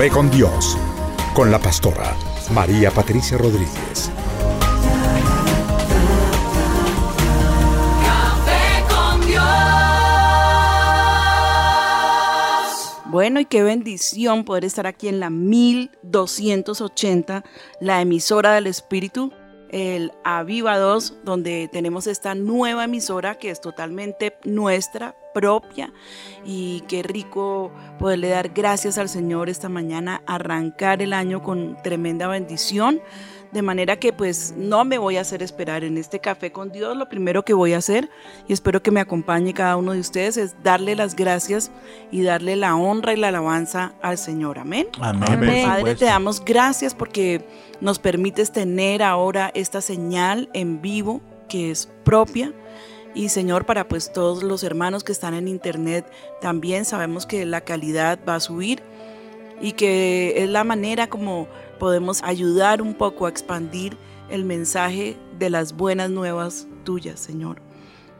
Café con Dios, con la pastora María Patricia Rodríguez. Con Dios. Bueno, y qué bendición poder estar aquí en la 1280, la emisora del Espíritu, el Aviva 2, donde tenemos esta nueva emisora que es totalmente nuestra, propia. Y qué rico poderle dar gracias al Señor esta mañana, arrancar el año con tremenda bendición. De manera que pues no me voy a hacer esperar en este café con Dios. Lo primero que voy a hacer, y espero que me acompañe cada uno de ustedes, es darle las gracias y darle la honra y la alabanza al Señor. Amén. Amén. Amén. Padre, te damos gracias porque nos permites tener ahora esta señal en vivo que es propia. Y Señor, para pues todos los hermanos que están en internet, también sabemos que la calidad va a subir y que es la manera como podemos ayudar un poco a expandir el mensaje de las buenas nuevas tuyas, Señor.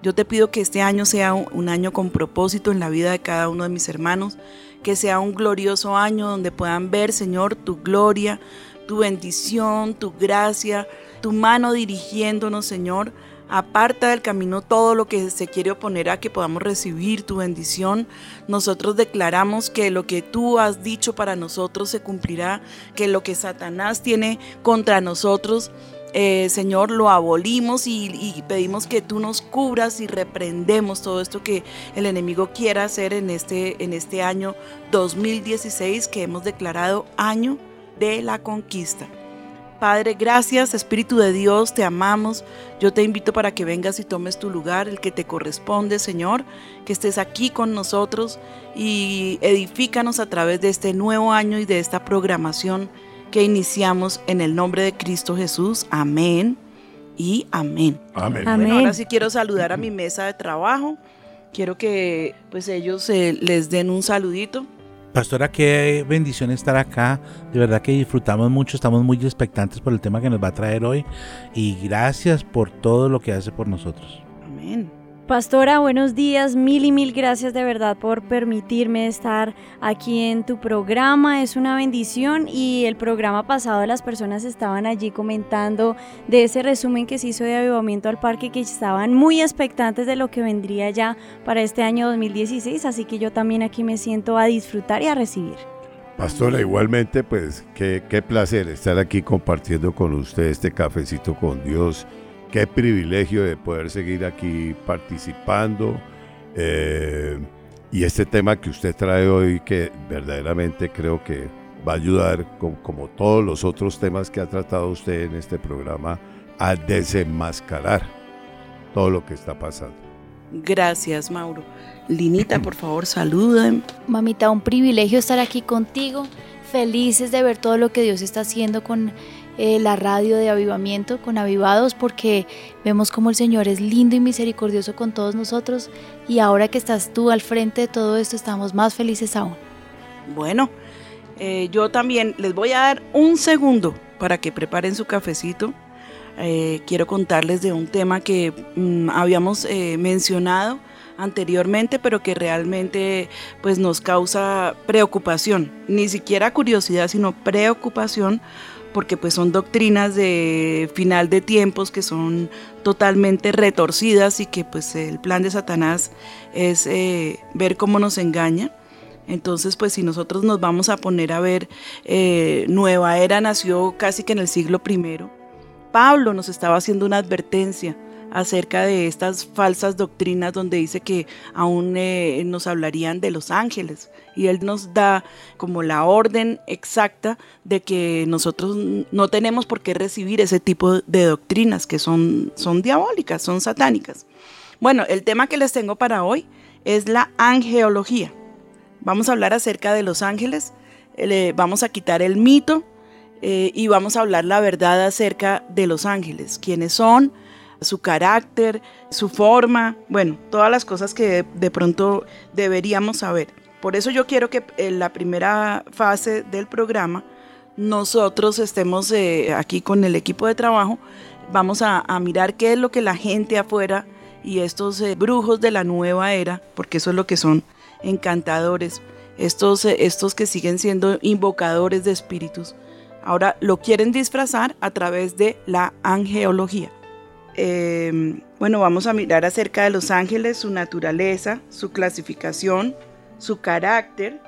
Yo te pido que este año sea un, año con propósito en la vida de cada uno de mis hermanos, que sea un glorioso año donde puedan ver, Señor, tu gloria, tu bendición, tu gracia, tu mano dirigiéndonos, Señor. Aparta del camino todo lo que se quiere oponer a que podamos recibir tu bendición. Nosotros declaramos que lo que tú has dicho para nosotros se cumplirá, que lo que Satanás tiene contra nosotros eh, Señor, lo abolimos y, y pedimos que tú nos cubras y reprendemos todo esto que el enemigo quiera hacer en este, en este año 2016 que hemos declarado año de la conquista. Padre, gracias, Espíritu de Dios, te amamos. Yo te invito para que vengas y tomes tu lugar, el que te corresponde, Señor, que estés aquí con nosotros y edifícanos a través de este nuevo año y de esta programación que iniciamos en el nombre de Cristo Jesús. Amén y amén. Amén. Amén. Bueno, ahora sí quiero saludar a mi mesa de trabajo. Quiero que pues ellos eh, les den un saludito. Pastora, qué bendición estar acá. De verdad que disfrutamos mucho, estamos muy expectantes por el tema que nos va a traer hoy. Y gracias por todo lo que hace por nosotros. Amén. Pastora, buenos días. Mil y mil gracias de verdad por permitirme estar aquí en tu programa. Es una bendición y el programa pasado las personas estaban allí comentando de ese resumen que se hizo de Avivamiento al Parque que estaban muy expectantes de lo que vendría ya para este año 2016. Así que yo también aquí me siento a disfrutar y a recibir. Pastora, igualmente, pues qué, qué placer estar aquí compartiendo con usted este cafecito con Dios. Qué privilegio de poder seguir aquí participando. eh, y este tema que usted trae hoy, que verdaderamente creo que va a ayudar, co- como todos los otros temas que ha tratado usted en este programa, a desenmascarar todo lo que está pasando. Gracias, Mauro. Linita, por favor, saluden. Mamita, un privilegio estar aquí contigo. Felices de ver todo lo que Dios está haciendo con eh, la radio de avivamiento, con avivados, porque vemos como el Señor es lindo y misericordioso con todos nosotros. Y ahora que estás tú al frente de todo esto, estamos más felices aún. Bueno, eh, yo también les voy a dar un segundo para que preparen su cafecito. Eh, quiero contarles de un tema que mm, habíamos mencionado anteriormente, pero que realmente pues nos causa preocupación, ni siquiera curiosidad, sino preocupación porque pues son doctrinas de final de tiempos que son totalmente retorcidas y que pues el plan de Satanás es eh, ver cómo nos engaña. Entonces, pues si nosotros nos vamos a poner a ver, eh, Nueva Era nació casi que en el siglo primero. Pablo nos estaba haciendo una advertencia acerca de estas falsas doctrinas donde dice que aún eh, nos hablarían de los ángeles y él nos da como la orden exacta de que nosotros no tenemos por qué recibir ese tipo de doctrinas que son, son diabólicas, son satánicas. Bueno, el tema que les tengo para hoy es la angeología. Vamos a hablar acerca de los ángeles, le vamos a quitar el mito eh, y vamos a hablar la verdad acerca de los ángeles, quiénes son, su carácter, su forma, bueno, todas las cosas que de, pronto deberíamos saber. Por eso yo quiero que en la primera fase del programa nosotros estemos eh, aquí con el equipo de trabajo, vamos a, mirar qué es lo que la gente afuera y estos eh, brujos de la nueva era, porque eso es lo que son, encantadores, estos, eh, estos que siguen siendo invocadores de espíritus, ahora lo quieren disfrazar a través de la angeología. Em, bueno, vamos a mirar acerca de los ángeles, su naturaleza, su clasificación, su carácter.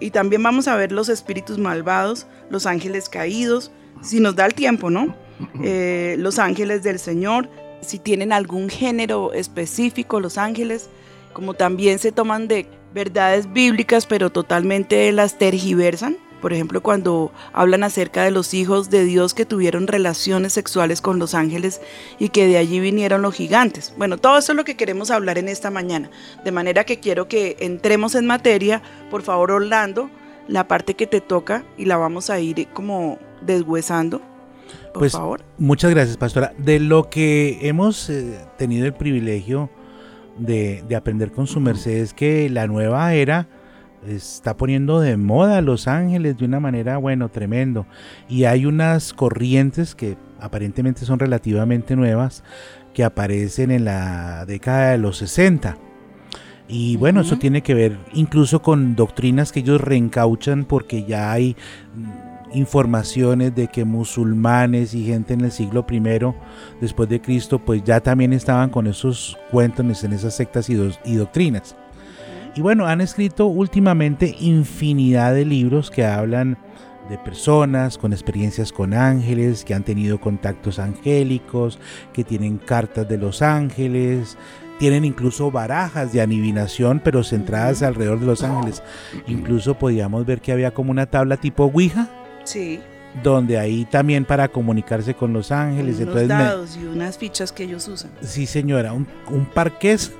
Y también vamos a ver los espíritus malvados, los ángeles caídos, si nos da el tiempo, ¿no? Eh, los ángeles del Señor, si tienen algún género específico, los ángeles, como también se toman de verdades bíblicas, pero totalmente las tergiversan. Por ejemplo, cuando hablan acerca de los hijos de Dios que tuvieron relaciones sexuales con los ángeles y que de allí vinieron los gigantes. Bueno, todo eso es lo que queremos hablar en esta mañana. De manera que quiero que entremos en materia. Por favor, Orlando, la parte que te toca y la vamos a ir como deshuesando. Por Pues favor. muchas gracias, pastora. De lo que hemos eh, tenido el privilegio de, de aprender con su merced es que la nueva era está poniendo de moda a Los Ángeles de una manera, bueno, tremendo. Y hay unas corrientes que aparentemente son relativamente nuevas que aparecen en la década de los 60. Y bueno, eso tiene que ver incluso con doctrinas que ellos reencauchan porque ya hay mm, informaciones de que musulmanes y gente en el siglo I después de Cristo pues ya también estaban con esos cuentos en esas sectas y, y doctrinas. Y bueno, han escrito últimamente infinidad de libros que hablan de personas con experiencias con ángeles, que han tenido contactos angélicos, que tienen cartas de los ángeles, tienen incluso barajas de adivinación, pero centradas alrededor de los ángeles. Incluso podíamos ver que había como una tabla tipo Ouija, Sí, donde ahí también para comunicarse con los ángeles. unos Entonces, me- dados y unas fichas que ellos usan. Sí, señora, un, un parqués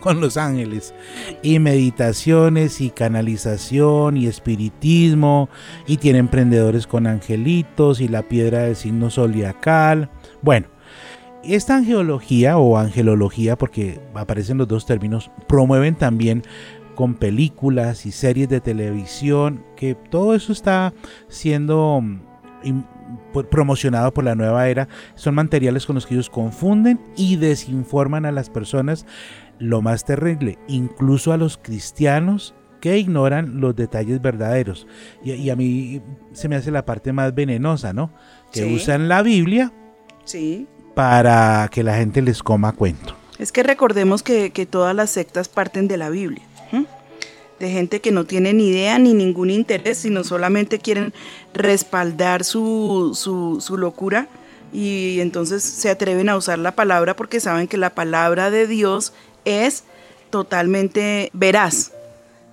con los ángeles. Y meditaciones y canalización y espiritismo. Y tiene emprendedores con angelitos y la piedra del signo zodiacal. Bueno, esta angeología o angelología, porque aparecen los dos términos, promueven también con películas y series de televisión, que todo eso está siendo mm, promocionado por la nueva era. Son materiales con los que ellos confunden y desinforman a las personas. Lo más terrible, incluso a los cristianos que ignoran los detalles verdaderos. Y, y a mí se me hace la parte más venenosa, ¿no? Que Sí. usan la Biblia Sí, para que la gente les coma cuento. Es que recordemos que, que todas las sectas parten de la Biblia, de gente que no tiene ni idea ni ningún interés, sino solamente quieren respaldar su, su, su locura y entonces se atreven a usar la palabra porque saben que la palabra de Dios es totalmente veraz,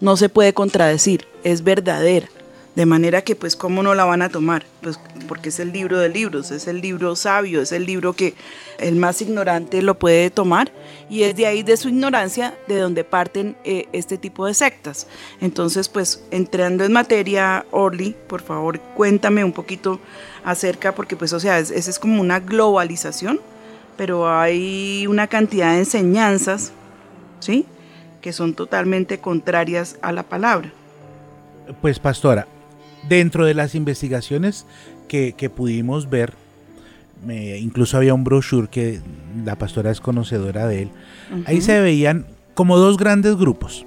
no se puede contradecir, es verdadera. De manera que, pues, ¿cómo no la van a tomar? Pues porque es el libro de libros, es el libro sabio, es el libro que el más ignorante lo puede tomar y es de ahí de su ignorancia de donde parten eh, este tipo de sectas. Entonces, pues, entrando en materia, Orly, por favor, cuéntame un poquito acerca, porque pues, o sea, es- esa es como una globalización, pero hay una cantidad de enseñanzas, ¿sí? Que son totalmente contrarias a la palabra. Pues pastora, dentro de las investigaciones que, que pudimos ver, incluso había un brochure que la pastora es conocedora de él, ahí se veían como dos grandes grupos.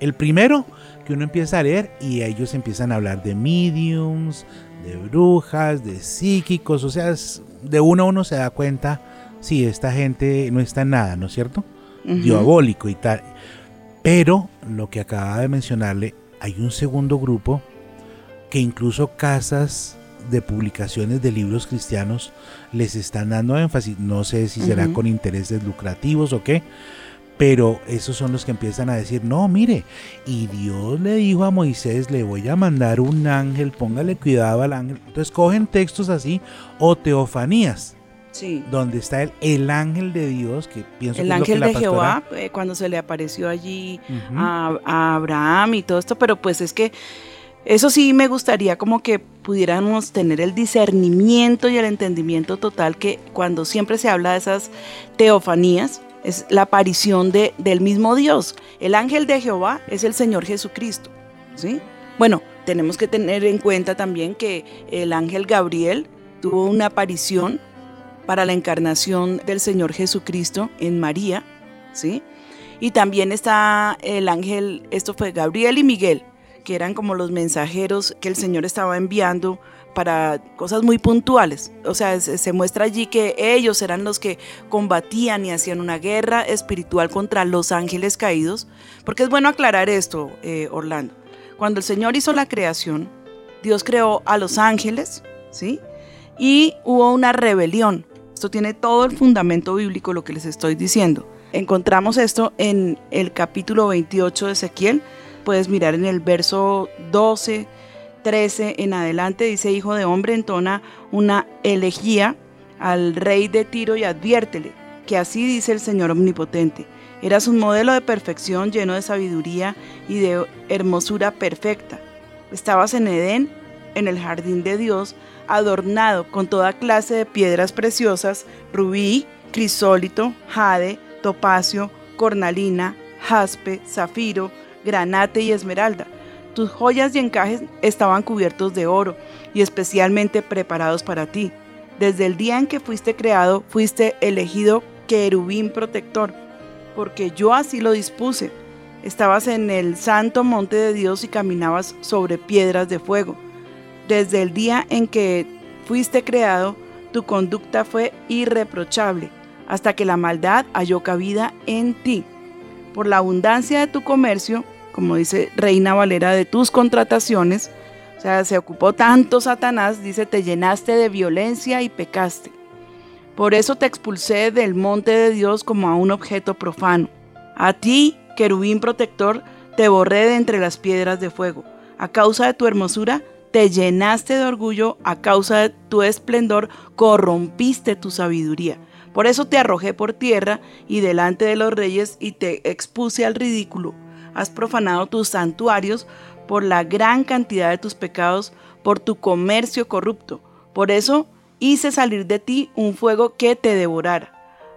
El primero, que uno empieza a leer y ellos empiezan a hablar de mediums, de brujas, de psíquicos, o sea, de uno a uno se da cuenta, si esta gente no está en nada, ¿no es cierto? Diabólico y tal. Pero lo que acaba de mencionarle, hay un segundo grupo que incluso casas de publicaciones de libros cristianos les están dando énfasis. No sé si será con intereses lucrativos o qué, pero esos son los que empiezan a decir, no, mire, y Dios le dijo a Moisés, le voy a mandar un ángel, póngale cuidado al ángel. Entonces cogen textos así o teofanías, Sí. donde está el, el ángel de Dios, que pienso El que es lo que ángel la de pastora- Jehová, eh, cuando se le apareció allí a Abraham y todo esto, pero pues es que eso sí me gustaría como que pudiéramos tener el discernimiento y el entendimiento total que cuando siempre se habla de esas teofanías, es la aparición de, del mismo Dios. El ángel de Jehová es el Señor Jesucristo, ¿sí? Bueno, tenemos que tener en cuenta también que el ángel Gabriel tuvo una aparición para la encarnación del Señor Jesucristo en María, ¿sí? Y también está el ángel, esto fue Gabriel y Miguel, que eran como los mensajeros que el Señor estaba enviando para cosas muy puntuales. O sea, se, muestra allí que ellos eran los que combatían y hacían una guerra espiritual contra los ángeles caídos. Porque es bueno aclarar esto, eh, Orlando. Cuando el Señor hizo la creación, Dios creó a los ángeles, ¿sí? Y hubo una rebelión. Esto tiene todo el fundamento bíblico, lo que les estoy diciendo. Encontramos esto en el capítulo 28 de Ezequiel. Puedes mirar en el verso 12, 13 en adelante. Dice, hijo de hombre, entona una elegía al rey de Tiro y adviértele que así dice el Señor Omnipotente. Eras un modelo de perfección lleno de sabiduría y de hermosura perfecta. Estabas en Edén, en el jardín de Dios, adornado con toda clase de piedras preciosas, rubí, crisólito, jade, topacio, cornalina, jaspe, zafiro, granate y esmeralda. Tus joyas y encajes estaban cubiertos de oro y especialmente preparados para ti. Desde el día en que fuiste creado, fuiste elegido querubín protector, porque yo así lo dispuse. Estabas en el santo monte de Dios y caminabas sobre piedras de fuego. Desde el día en que fuiste creado, tu conducta fue irreprochable, hasta que la maldad halló cabida en ti. Por la abundancia de tu comercio, como dice Reina Valera, de tus contrataciones, o sea, se ocupó tanto Satanás, dice, te llenaste de violencia y pecaste. Por eso te expulsé del monte de Dios como a un objeto profano. A ti, querubín protector, te borré de entre las piedras de fuego. A causa de tu hermosura, te llenaste de orgullo, a causa de tu esplendor, corrompiste tu sabiduría. Por eso te arrojé por tierra y delante de los reyes y te expuse al ridículo. Has profanado tus santuarios por la gran cantidad de tus pecados, por tu comercio corrupto. Por eso hice salir de ti un fuego que te devorara.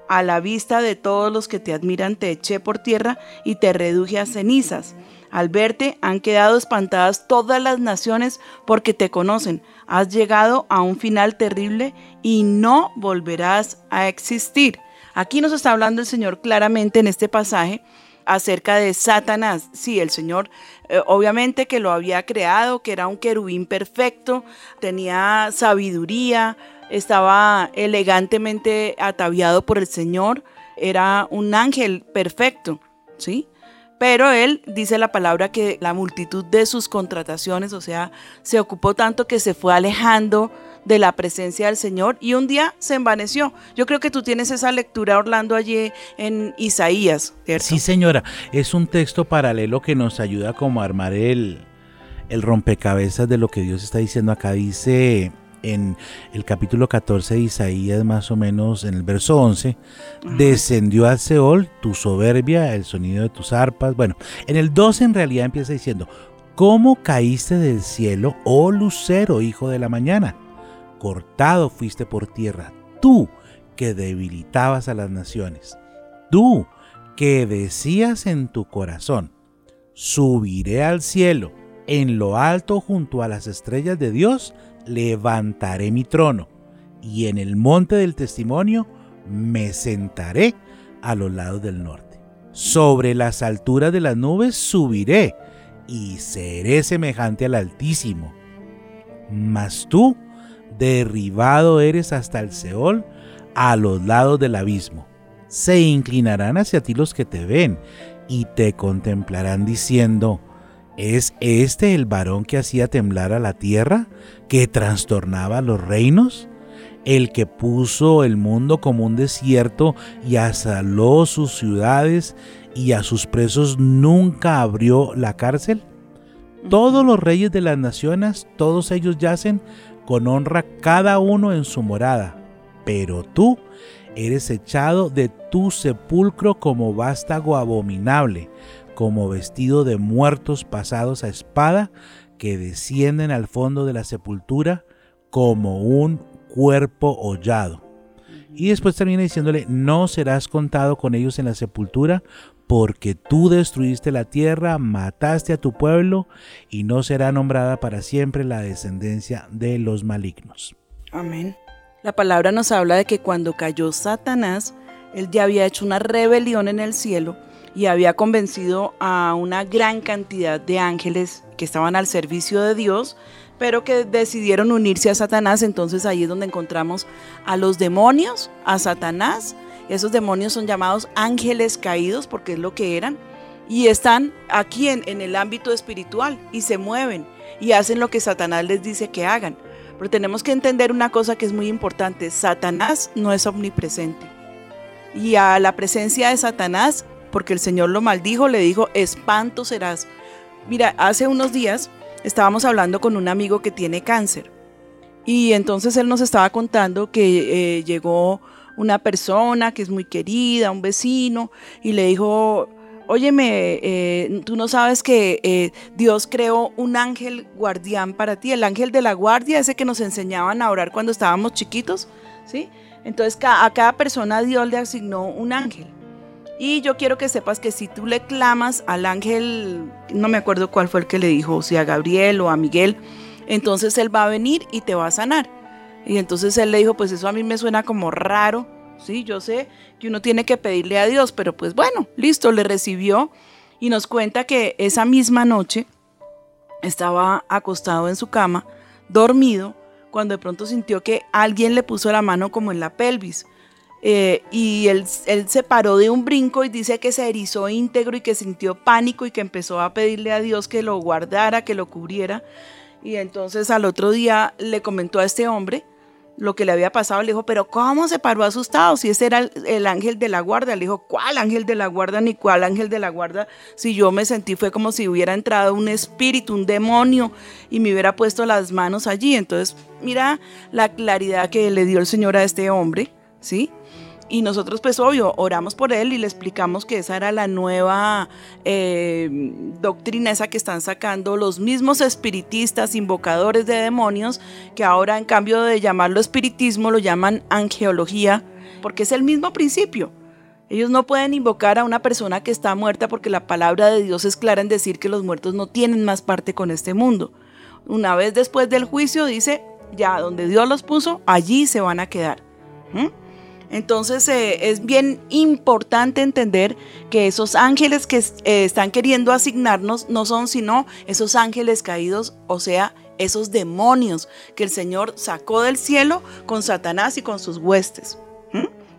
A la vista de todos los que te admiran te eché por tierra y te reduje a cenizas. Al verte han quedado espantadas todas las naciones porque te conocen. Has llegado a un final terrible y no volverás a existir. Aquí nos está hablando el Señor claramente en este pasaje acerca de Satanás. Sí, el Señor eh, obviamente que lo había creado, que era un querubín perfecto, tenía sabiduría, estaba elegantemente ataviado por el Señor, era un ángel perfecto, ¿sí? Pero él dice la palabra que la multitud de sus contrataciones, o sea, se ocupó tanto que se fue alejando de la presencia del Señor y un día se envaneció. Yo creo que tú tienes esa lectura, Orlando, allí en Isaías, ¿cierto? Sí, señora, es un texto paralelo que nos ayuda como a armar el, el rompecabezas de lo que Dios está diciendo acá. Dice en el capítulo 14 de Isaías, más o menos en el verso 11, descendió al Seol tu soberbia, el sonido de tus arpas. Bueno, en el 12 en realidad empieza diciendo, ¿cómo caíste del cielo, oh lucero, hijo de la mañana? Cortado fuiste por tierra, tú que debilitabas a las naciones, tú que decías en tu corazón, subiré al cielo, en lo alto junto a las estrellas de Dios, levantaré mi trono, y en el monte del testimonio me sentaré a los lados del norte. Sobre las alturas de las nubes subiré y seré semejante al Altísimo. Mas tú, derribado eres hasta el Seol, a los lados del abismo. Se inclinarán hacia ti los que te ven y te contemplarán diciendo, ¿es este el varón que hacía temblar a la tierra, que trastornaba los reinos? el que puso el mundo como un desierto y asaló sus ciudades y a sus presos nunca abrió la cárcel? Todos los reyes de las naciones, todos ellos yacen con honra cada uno en su morada, pero tú eres echado de tu sepulcro como vástago abominable, como vestido de muertos pasados a espada, que descienden al fondo de la sepultura como un cuerpo hollado. Y después termina diciéndole, no serás contado con ellos en la sepultura, porque tú destruiste la tierra, mataste a tu pueblo, y no será nombrada para siempre la descendencia de los malignos. Amén. La palabra nos habla de que cuando cayó Satanás, él ya había hecho una rebelión en el cielo y había convencido a una gran cantidad de ángeles que estaban al servicio de Dios, pero que decidieron unirse a Satanás. Entonces ahí es donde encontramos a los demonios, a Satanás. Esos demonios son llamados ángeles caídos porque es lo que eran. Y están aquí en, en el ámbito espiritual y se mueven y hacen lo que Satanás les dice que hagan. Pero tenemos que entender una cosa que es muy importante. Satanás no es omnipresente. Y a la presencia de Satanás, porque el Señor lo maldijo, le dijo, espanto serás. Mira, hace unos días estábamos hablando con un amigo que tiene cáncer. Y entonces él nos estaba contando que eh, llegó una persona que es muy querida, un vecino, y le dijo, óyeme, eh, tú no sabes que eh, Dios creó un ángel guardián para ti, el ángel de la guardia, ese que nos enseñaban a orar cuando estábamos chiquitos, ¿sí? Entonces a cada persona Dios le asignó un ángel. Y yo quiero que sepas que si tú le clamas al ángel, no me acuerdo cuál fue el que le dijo, si a Gabriel o a Miguel, entonces él va a venir y te va a sanar. Y entonces él le dijo, pues eso a mí me suena como raro, sí, yo sé que uno tiene que pedirle a Dios, pero pues bueno, listo, le recibió y nos cuenta que esa misma noche estaba acostado en su cama, dormido, cuando de pronto sintió que alguien le puso la mano como en la pelvis. Eh, y él, se paró de un brinco y dice que se erizó íntegro y que sintió pánico y que empezó a pedirle a Dios que lo guardara, que lo cubriera. Y entonces al otro día le comentó a este hombre lo que le había pasado, le dijo, pero ¿cómo se paró asustado? Si ese era el, el, ángel de la guarda. Le dijo, ¿cuál ángel de la guarda? Ni cuál ángel de la guarda. Si yo me sentí fue como si hubiera entrado un espíritu, un demonio, y me hubiera puesto las manos allí. Entonces, mira la claridad que le dio el Señor a este hombre, ¿sí? Y nosotros, pues obvio, oramos por él y le explicamos que esa era la nueva eh, doctrina, esa que están sacando los mismos espiritistas, invocadores de demonios, que ahora en cambio de llamarlo espiritismo, lo llaman angeología, porque es el mismo principio. Ellos no pueden invocar a una persona que está muerta porque la palabra de Dios es clara en decir que los muertos no tienen más parte con este mundo. Una vez después del juicio dice, ya donde Dios los puso, allí se van a quedar. ¿Mm? Entonces eh, es bien importante entender que esos ángeles que eh, están queriendo asignarnos no son sino esos ángeles caídos, o sea, esos demonios que el Señor sacó del cielo con Satanás y con sus huestes.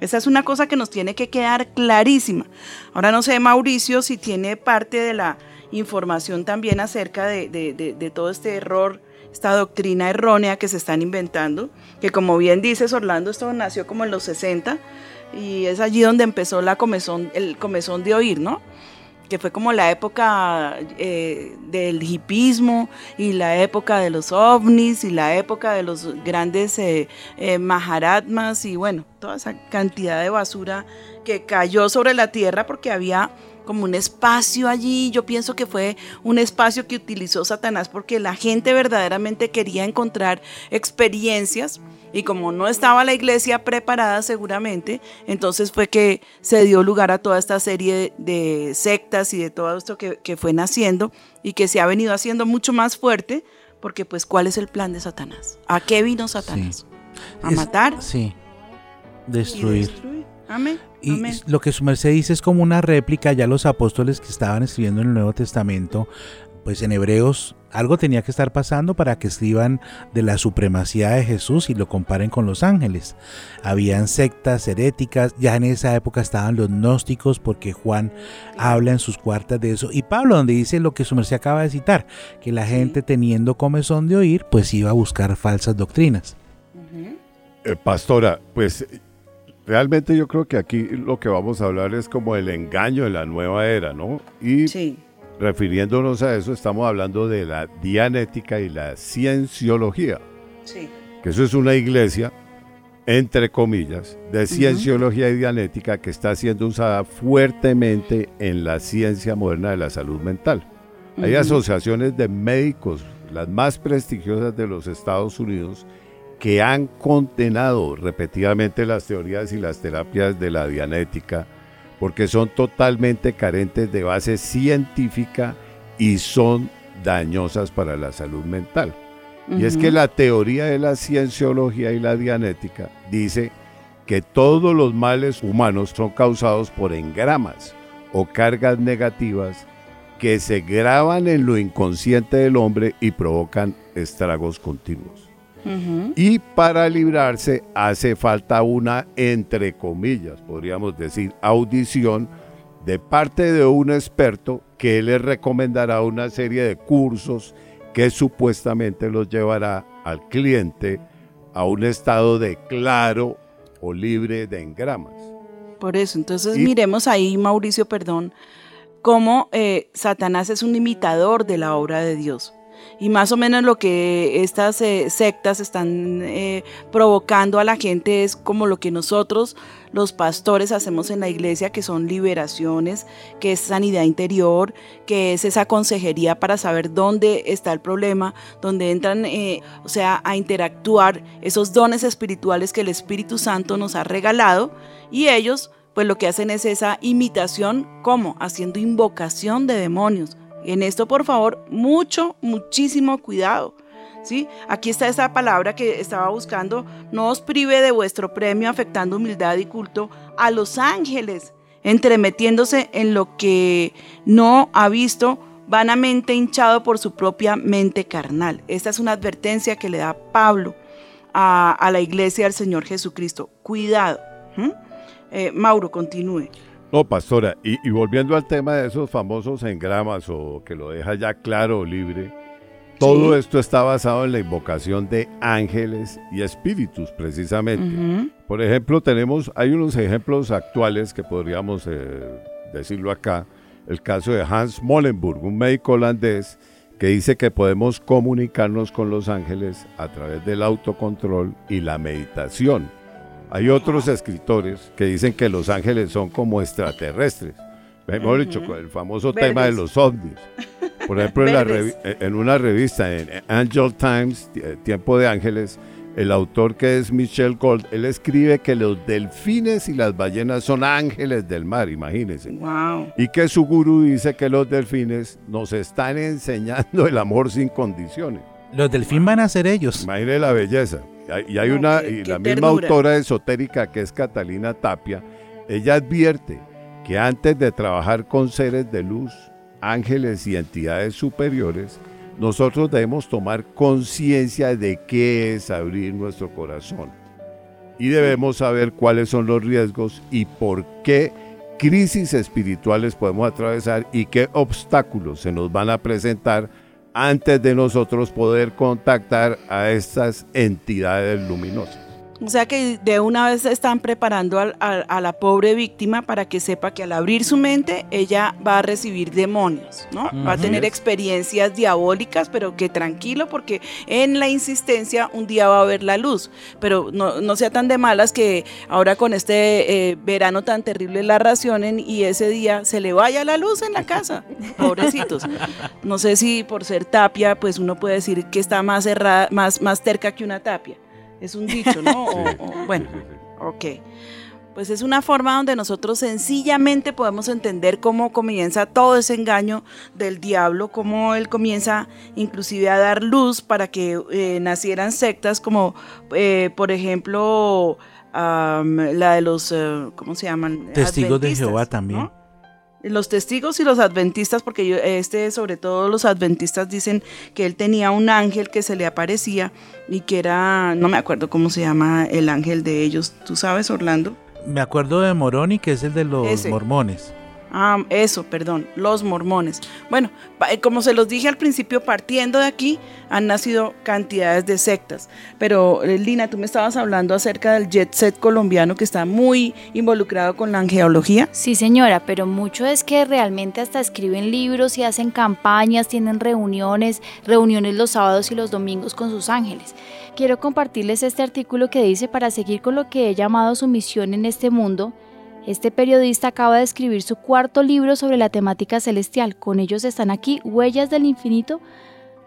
Esa es una cosa que nos tiene que quedar clarísima. Ahora no sé, Mauricio, si tiene parte de la información también acerca de todo este error esta doctrina errónea que se están inventando, que como bien dices Orlando, esto nació como en los 60 y es allí donde empezó la comezón, el comezón de oír, ¿no? que fue como la época eh, del hipismo y la época de los ovnis y la época de los grandes eh, eh, maharatmas y bueno, toda esa cantidad de basura que cayó sobre la tierra porque había como un espacio allí. Yo pienso que fue un espacio que utilizó Satanás porque la gente verdaderamente quería encontrar experiencias y como no estaba la iglesia preparada seguramente, entonces fue que se dio lugar a toda esta serie de sectas y de todo esto que, que fue naciendo y que se ha venido haciendo mucho más fuerte porque pues ¿cuál es el plan de Satanás? ¿A qué vino Satanás? Sí. ¿A Es- matar? Sí. Destruir. destruir. Amén. Y Amén. lo que su merced dice es como una réplica, ya los apóstoles que estaban escribiendo en el Nuevo Testamento, pues en Hebreos algo tenía que estar pasando para que escriban de la supremacía de Jesús y lo comparen con los ángeles. Habían sectas heréticas, ya en esa época estaban los gnósticos porque Juan habla en sus cuartas de eso. Y Pablo donde dice lo que su merced acaba de citar, que la gente teniendo comezón de oír, pues iba a buscar falsas doctrinas. Eh, pastora, pues realmente yo creo que aquí lo que vamos a hablar es como el engaño de la nueva era, ¿no? Y Sí. refiriéndonos a eso, estamos hablando de la dianética y la cienciología, Sí. que eso es una iglesia, entre comillas, de cienciología y dianética que está siendo usada fuertemente en la ciencia moderna de la salud mental. Hay asociaciones de médicos, las más prestigiosas de los Estados Unidos, que han condenado repetidamente las teorías y las terapias de la dianética porque son totalmente carentes de base científica y son dañosas para la salud mental. Y es que la teoría de la cienciología y la dianética dice que todos los males humanos son causados por engramas o cargas negativas que se graban en lo inconsciente del hombre y provocan estragos continuos. Y para librarse hace falta una, entre comillas, podríamos decir, audición de parte de un experto que les recomendará una serie de cursos que supuestamente los llevará al cliente a un estado de claro o libre de engramas. Por eso, entonces Y- miremos ahí, Mauricio, perdón, cómo eh, Satanás es un imitador de la obra de Dios. Y más o menos lo que estas eh, sectas están eh, provocando a la gente es como lo que nosotros, los pastores, hacemos en la iglesia, que son liberaciones, que es sanidad interior, que es esa consejería para saber dónde está el problema, donde entran, eh, o sea, a interactuar esos dones espirituales que el Espíritu Santo nos ha regalado y ellos pues lo que hacen es esa imitación, ¿cómo? Haciendo invocación de demonios. En esto, por favor, mucho, muchísimo cuidado. ¿Sí? Aquí está esa palabra que estaba buscando, no os prive de vuestro premio afectando humildad y culto a los ángeles, entremetiéndose en lo que no ha visto, vanamente hinchado por su propia mente carnal. Esta es una advertencia que le da Pablo a, la iglesia del Señor Jesucristo. Cuidado. Eh, Mauro, continúe. No, pastora, y, y volviendo al tema de esos famosos engramas o que lo deja ya claro o libre, todo esto está basado en la invocación de ángeles y espíritus, precisamente. Por ejemplo, tenemos, hay unos ejemplos actuales que podríamos eh, decirlo acá. El caso de Hans Molenburg, un médico holandés que dice que podemos comunicarnos con los ángeles a través del autocontrol y la meditación. Hay otros escritores que dicen que los ángeles son como extraterrestres. Mejor dicho, Ujú. con el famoso tema de Verdes. los ovnis. Por ejemplo, en, la Verdes. revi- en una revista, en Angel Times, eh, Tiempo de Ángeles, el autor que es Michel Gold, él escribe que los delfines y las ballenas son ángeles del mar, imagínense. Wow. Y que su gurú dice que los delfines nos están enseñando el amor sin condiciones. Los delfín van a ser ellos. Imagine la belleza. Y hay- No, una, qué- y qué la misma autora esotérica que es Catalina Tapia, ella advierte que antes de trabajar con seres de luz, ángeles y entidades superiores, nosotros debemos tomar conciencia de qué es abrir nuestro corazón. Y debemos saber cuáles son los riesgos y por qué crisis espirituales podemos atravesar y qué obstáculos se nos van a presentar antes de nosotros poder contactar a estas entidades luminosas. O sea que de una vez están preparando al- a, la pobre víctima para que sepa que al abrir su mente ella va a recibir demonios, ¿no? Va a tener experiencias diabólicas, pero que tranquilo porque en la insistencia un día va a ver la luz. Pero no, no sea tan de malas que ahora con este eh, verano tan terrible la racionen y ese día se le vaya la luz en la casa. Pobrecitos. No sé si por ser tapia, pues uno puede decir que está más cerrada, más, más terca que una tapia. Es un dicho, ¿no? O- Sí, o- bueno, sí, sí, sí. ok. Pues es una forma donde nosotros sencillamente podemos entender cómo comienza todo ese engaño del diablo, cómo él comienza inclusive a dar luz para que eh, nacieran sectas como, eh, por ejemplo, am, la de los, eh, ¿cómo se llaman? Testigos de Jehová también. ¿no? Los testigos y los adventistas, porque yo, este, sobre todo los adventistas dicen que él tenía un ángel que se le aparecía y que era, no me acuerdo cómo se llama el ángel de ellos. ¿Tú sabes, Orlando? Me acuerdo de Moroni, que es el de los Ese. mormones. Ah, eso, perdón, los mormones. Bueno, eh, como se los dije al principio, partiendo de aquí han nacido cantidades de sectas. Pero, eh, Lina, tú me estabas hablando acerca del jet set colombiano que está muy involucrado con la angeología. Sí, señora, pero mucho es que realmente hasta escriben libros y hacen campañas, tienen reuniones, reuniones los sábados y los domingos con sus ángeles. Quiero compartirles este artículo que dice para seguir con lo que he llamado su misión en este mundo. Este periodista acaba de escribir su cuarto libro sobre la temática celestial. Con ellos están aquí Huellas del Infinito,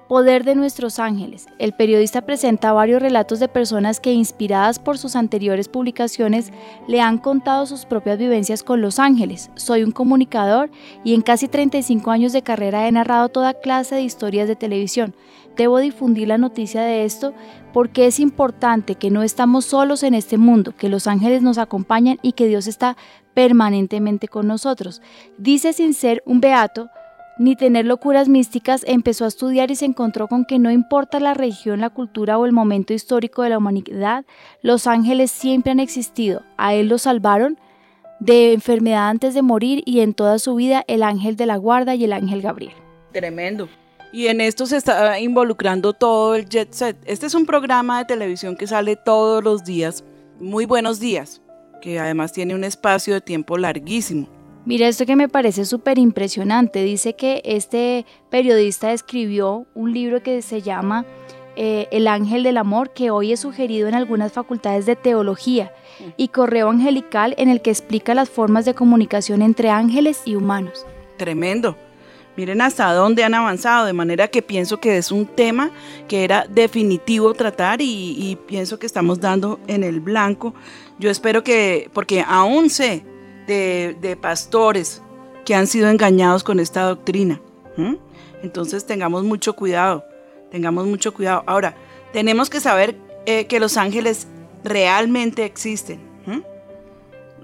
Poder de nuestros ángeles. El periodista presenta varios relatos de personas que, inspiradas por sus anteriores publicaciones, le han contado sus propias vivencias con los ángeles. Soy un comunicador y en casi 35 años de carrera he narrado toda clase de historias de televisión. Debo difundir la noticia de esto porque es importante que no estamos solos en este mundo, que los ángeles nos acompañan y que Dios está permanentemente con nosotros. Dice sin ser un beato, ni tener locuras místicas, empezó a estudiar y se encontró con que no importa la religión, la cultura o el momento histórico de la humanidad, los ángeles siempre han existido. A él lo salvaron de enfermedad antes de morir y en toda su vida el ángel de la guarda y el ángel Gabriel. Tremendo. Y en esto se está involucrando todo el jet set. Este es un programa de televisión que sale todos los días. Muy buenos días. Que además tiene un espacio de tiempo larguísimo. Mira esto que me parece súper impresionante. Dice que este periodista escribió un libro que se llama eh, El Ángel del Amor, que hoy es sugerido en algunas facultades de teología, y Correo Angelical, en el que explica las formas de comunicación entre ángeles y humanos. Tremendo. Miren hasta dónde han avanzado, de manera que pienso que es un tema que era definitivo tratar y, pienso que estamos dando en el blanco. Yo espero que, porque aún sé de, pastores que han sido engañados con esta doctrina. Entonces tengamos mucho cuidado, tengamos mucho cuidado. Ahora, tenemos que saber eh, que los ángeles realmente existen.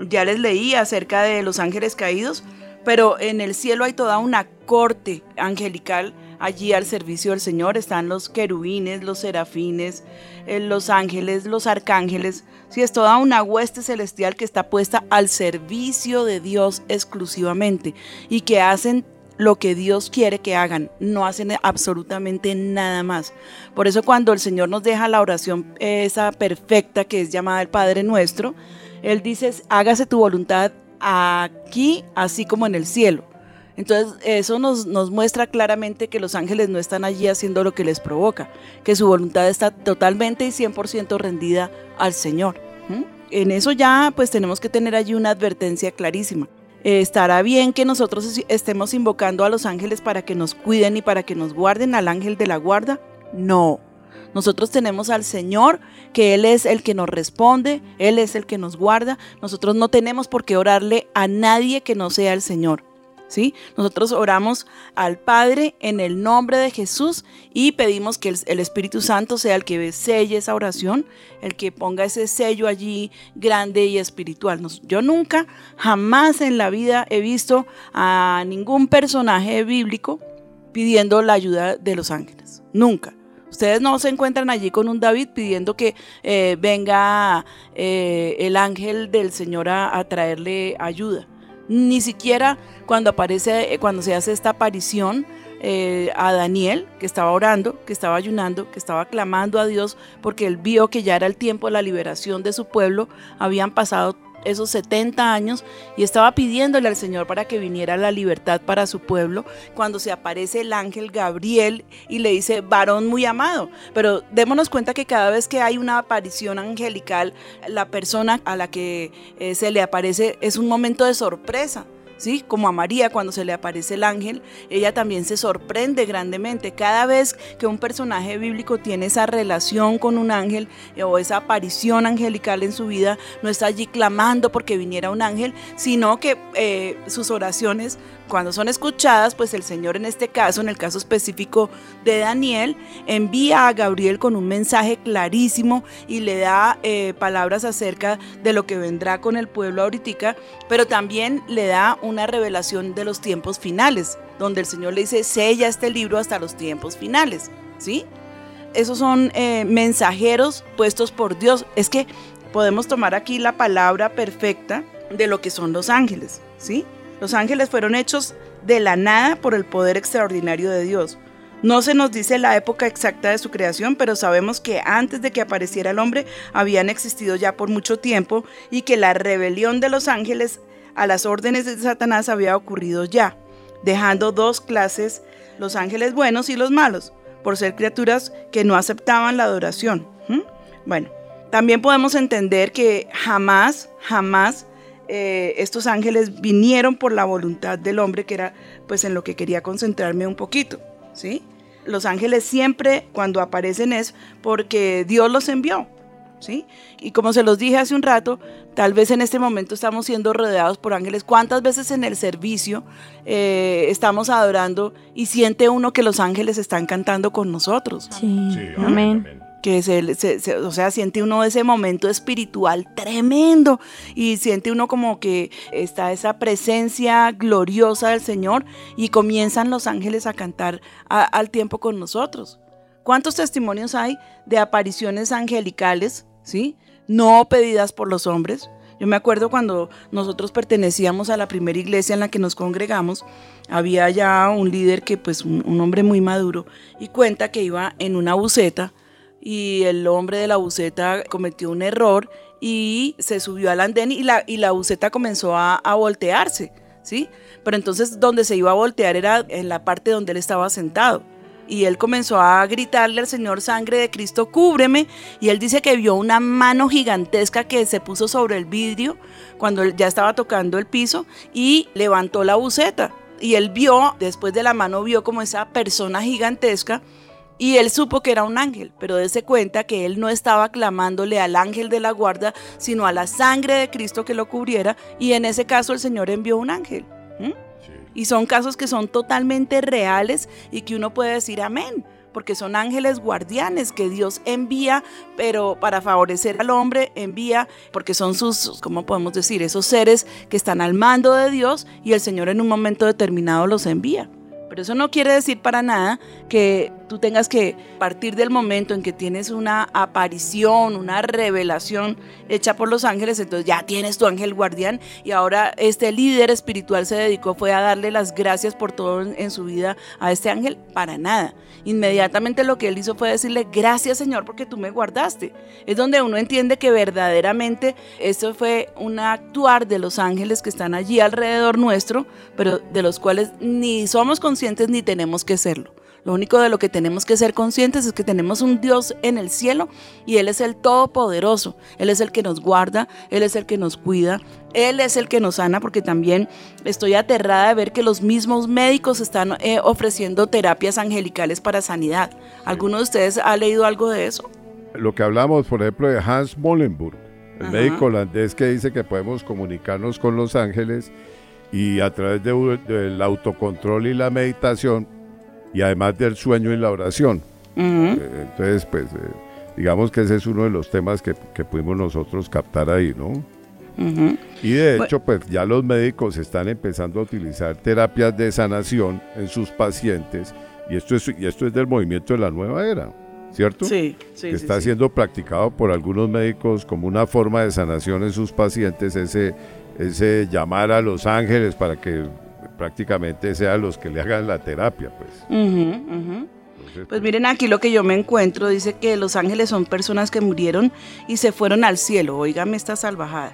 Ya les leí acerca de los ángeles caídos, pero en el cielo hay toda una corte angelical allí al servicio del Señor. Están los querubines, los serafines, eh, los ángeles, los arcángeles. Sí, es toda una hueste celestial que está puesta al servicio de Dios exclusivamente y que hacen lo que Dios quiere que hagan, no hacen absolutamente nada más. Por eso cuando el Señor nos deja la oración esa perfecta que es llamada el Padre Nuestro, Él dice, hágase tu voluntad aquí, así como en el cielo. Entonces, eso nos, nos, muestra claramente que los ángeles no están allí haciendo lo que les provoca, que su voluntad está totalmente y 100% rendida al Señor. En eso ya, pues tenemos que tener allí una advertencia clarísima. Eh, ¿Estará bien que nosotros estemos invocando a los ángeles para que nos cuiden y para que nos guarden al ángel de la guarda? No. Nosotros tenemos al Señor, que Él es el que nos responde, Él es el que nos guarda. Nosotros no tenemos por qué orarle a nadie que no sea el Señor. ¿Sí? Nosotros oramos al Padre en el nombre de Jesús y pedimos que el, Espíritu Santo sea el que selle esa oración, el que ponga ese sello allí grande y espiritual. Yo nunca, jamás en la vida he visto a ningún personaje bíblico pidiendo la ayuda de los ángeles. Nunca. Ustedes no se encuentran allí con un David pidiendo que eh, venga eh, el ángel del Señor a, traerle ayuda. Ni siquiera cuando aparece, cuando se hace esta aparición eh, a Daniel, que estaba orando, que estaba ayunando, que estaba clamando a Dios, porque él vio que ya era el tiempo de la liberación de su pueblo, habían pasado esos 70 años y estaba pidiéndole al Señor para que viniera la libertad para su pueblo, cuando se aparece el ángel Gabriel y le dice, varón muy amado. Pero démonos cuenta que cada vez que hay una aparición angelical, la persona a la que eh, se le aparece es un momento de sorpresa. ¿Sí? Como a María cuando se le aparece el ángel, ella también se sorprende grandemente. Cada vez que un personaje bíblico tiene esa relación con un ángel eh, o esa aparición angelical en su vida, no está allí clamando porque viniera un ángel, sino que eh, sus oraciones cuando son escuchadas, pues el Señor en este caso, en el caso específico de Daniel, envía a Gabriel con un mensaje clarísimo y le da eh, palabras acerca de lo que vendrá con el pueblo ahorita, pero también le da una revelación de los tiempos finales, donde el Señor le dice, sella este libro hasta los tiempos finales, ¿sí? Esos son eh, mensajeros puestos por Dios. Es que podemos tomar aquí la palabra perfecta de lo que son los ángeles, ¿sí? Los ángeles fueron hechos de la nada por el poder extraordinario de Dios. No se nos dice la época exacta de su creación, pero sabemos que antes de que apareciera el hombre habían existido ya por mucho tiempo y que la rebelión de los ángeles a las órdenes de Satanás había ocurrido ya, dejando dos clases, los ángeles buenos y los malos, por ser criaturas que no aceptaban la adoración. Bueno, también podemos entender que jamás, jamás eh, estos ángeles vinieron por la voluntad del hombre, que era pues en lo que quería concentrarme un poquito, ¿sí? Los ángeles siempre cuando aparecen es porque Dios los envió, ¿sí? Y como se los dije hace un rato, tal vez en este momento estamos siendo rodeados por ángeles. ¿Cuántas veces en el servicio eh, estamos adorando y siente uno que los ángeles están cantando con nosotros? Sí, Sí, amén. Que se, se- se- o sea, siente uno ese momento espiritual tremendo y siente uno como que está esa presencia gloriosa del Señor y comienzan los ángeles a cantar al tiempo con nosotros. ¿Cuántos testimonios hay de apariciones angelicales, sí? No pedidas por los hombres. Yo me acuerdo cuando nosotros pertenecíamos a la primera iglesia en la que nos congregamos, había ya un líder que pues un hombre muy maduro y cuenta que iba en una buceta y el hombre de la buceta cometió un error y se subió al andén y la, y la buceta comenzó a, a voltearse, ¿sí? Pero entonces donde se iba a voltear era en la parte donde él estaba sentado. Y él comenzó a gritarle al Señor, sangre de Cristo, cúbreme. Y él dice que vio una mano gigantesca que se puso sobre el vidrio cuando ya estaba tocando el piso y levantó la buceta. Y él vio, después de la mano, vio como esa persona gigantesca y él supo que era un ángel, pero dése cuenta que él no estaba clamándole al ángel de la guarda, sino a la sangre de Cristo que lo cubriera, y en ese caso el Señor envió un ángel. Y son casos que son totalmente reales y que uno puede decir amén, porque son ángeles guardianes que Dios envía, pero para favorecer al hombre envía, porque son sus, ¿cómo podemos decir? Esos seres que están al mando de Dios y el Señor en un momento determinado los envía. Pero eso no quiere decir para nada que tú tengas que partir del momento en que tienes una aparición, una revelación hecha por los ángeles, entonces ya tienes tu ángel guardián y ahora este líder espiritual se dedicó fue a darle las gracias por todo en, su vida a este ángel, para nada. Inmediatamente lo que él hizo fue decirle, gracias Señor porque tú me guardaste. Es donde uno entiende que verdaderamente eso fue un actuar de los ángeles que están allí alrededor nuestro, pero de los cuales ni somos conscientes ni tenemos que serlo. Lo único de lo que tenemos que ser conscientes es que tenemos un Dios en el cielo y Él es el Todopoderoso. Él es el que nos guarda, Él es el que nos cuida, Él es el que nos sana, porque también estoy aterrada de ver que los mismos médicos están eh, ofreciendo terapias angelicales para sanidad. ¿Alguno de ustedes ha leído algo de eso? Lo que hablamos, por ejemplo, de Hans Molenburg, el Ajá. médico holandés que dice que podemos comunicarnos con los ángeles y a través de del autocontrol y la meditación y además del sueño y la oración. Eh, Entonces, pues, eh, digamos que ese es uno de los temas que, que pudimos nosotros captar ahí, ¿no? Y de Bu- hecho, pues ya los médicos están empezando a utilizar terapias de sanación en sus pacientes y esto es, y esto es del movimiento de la nueva era, ¿cierto? Sí, sí, que está sí. siendo practicado por algunos médicos como una forma de sanación en sus pacientes, ese, ese llamar a los ángeles para que prácticamente sean los que le hagan la terapia, pues. Entonces, Pues miren aquí lo que yo me encuentro, dice que los ángeles son personas que murieron y se fueron al cielo, oígame esta salvajada.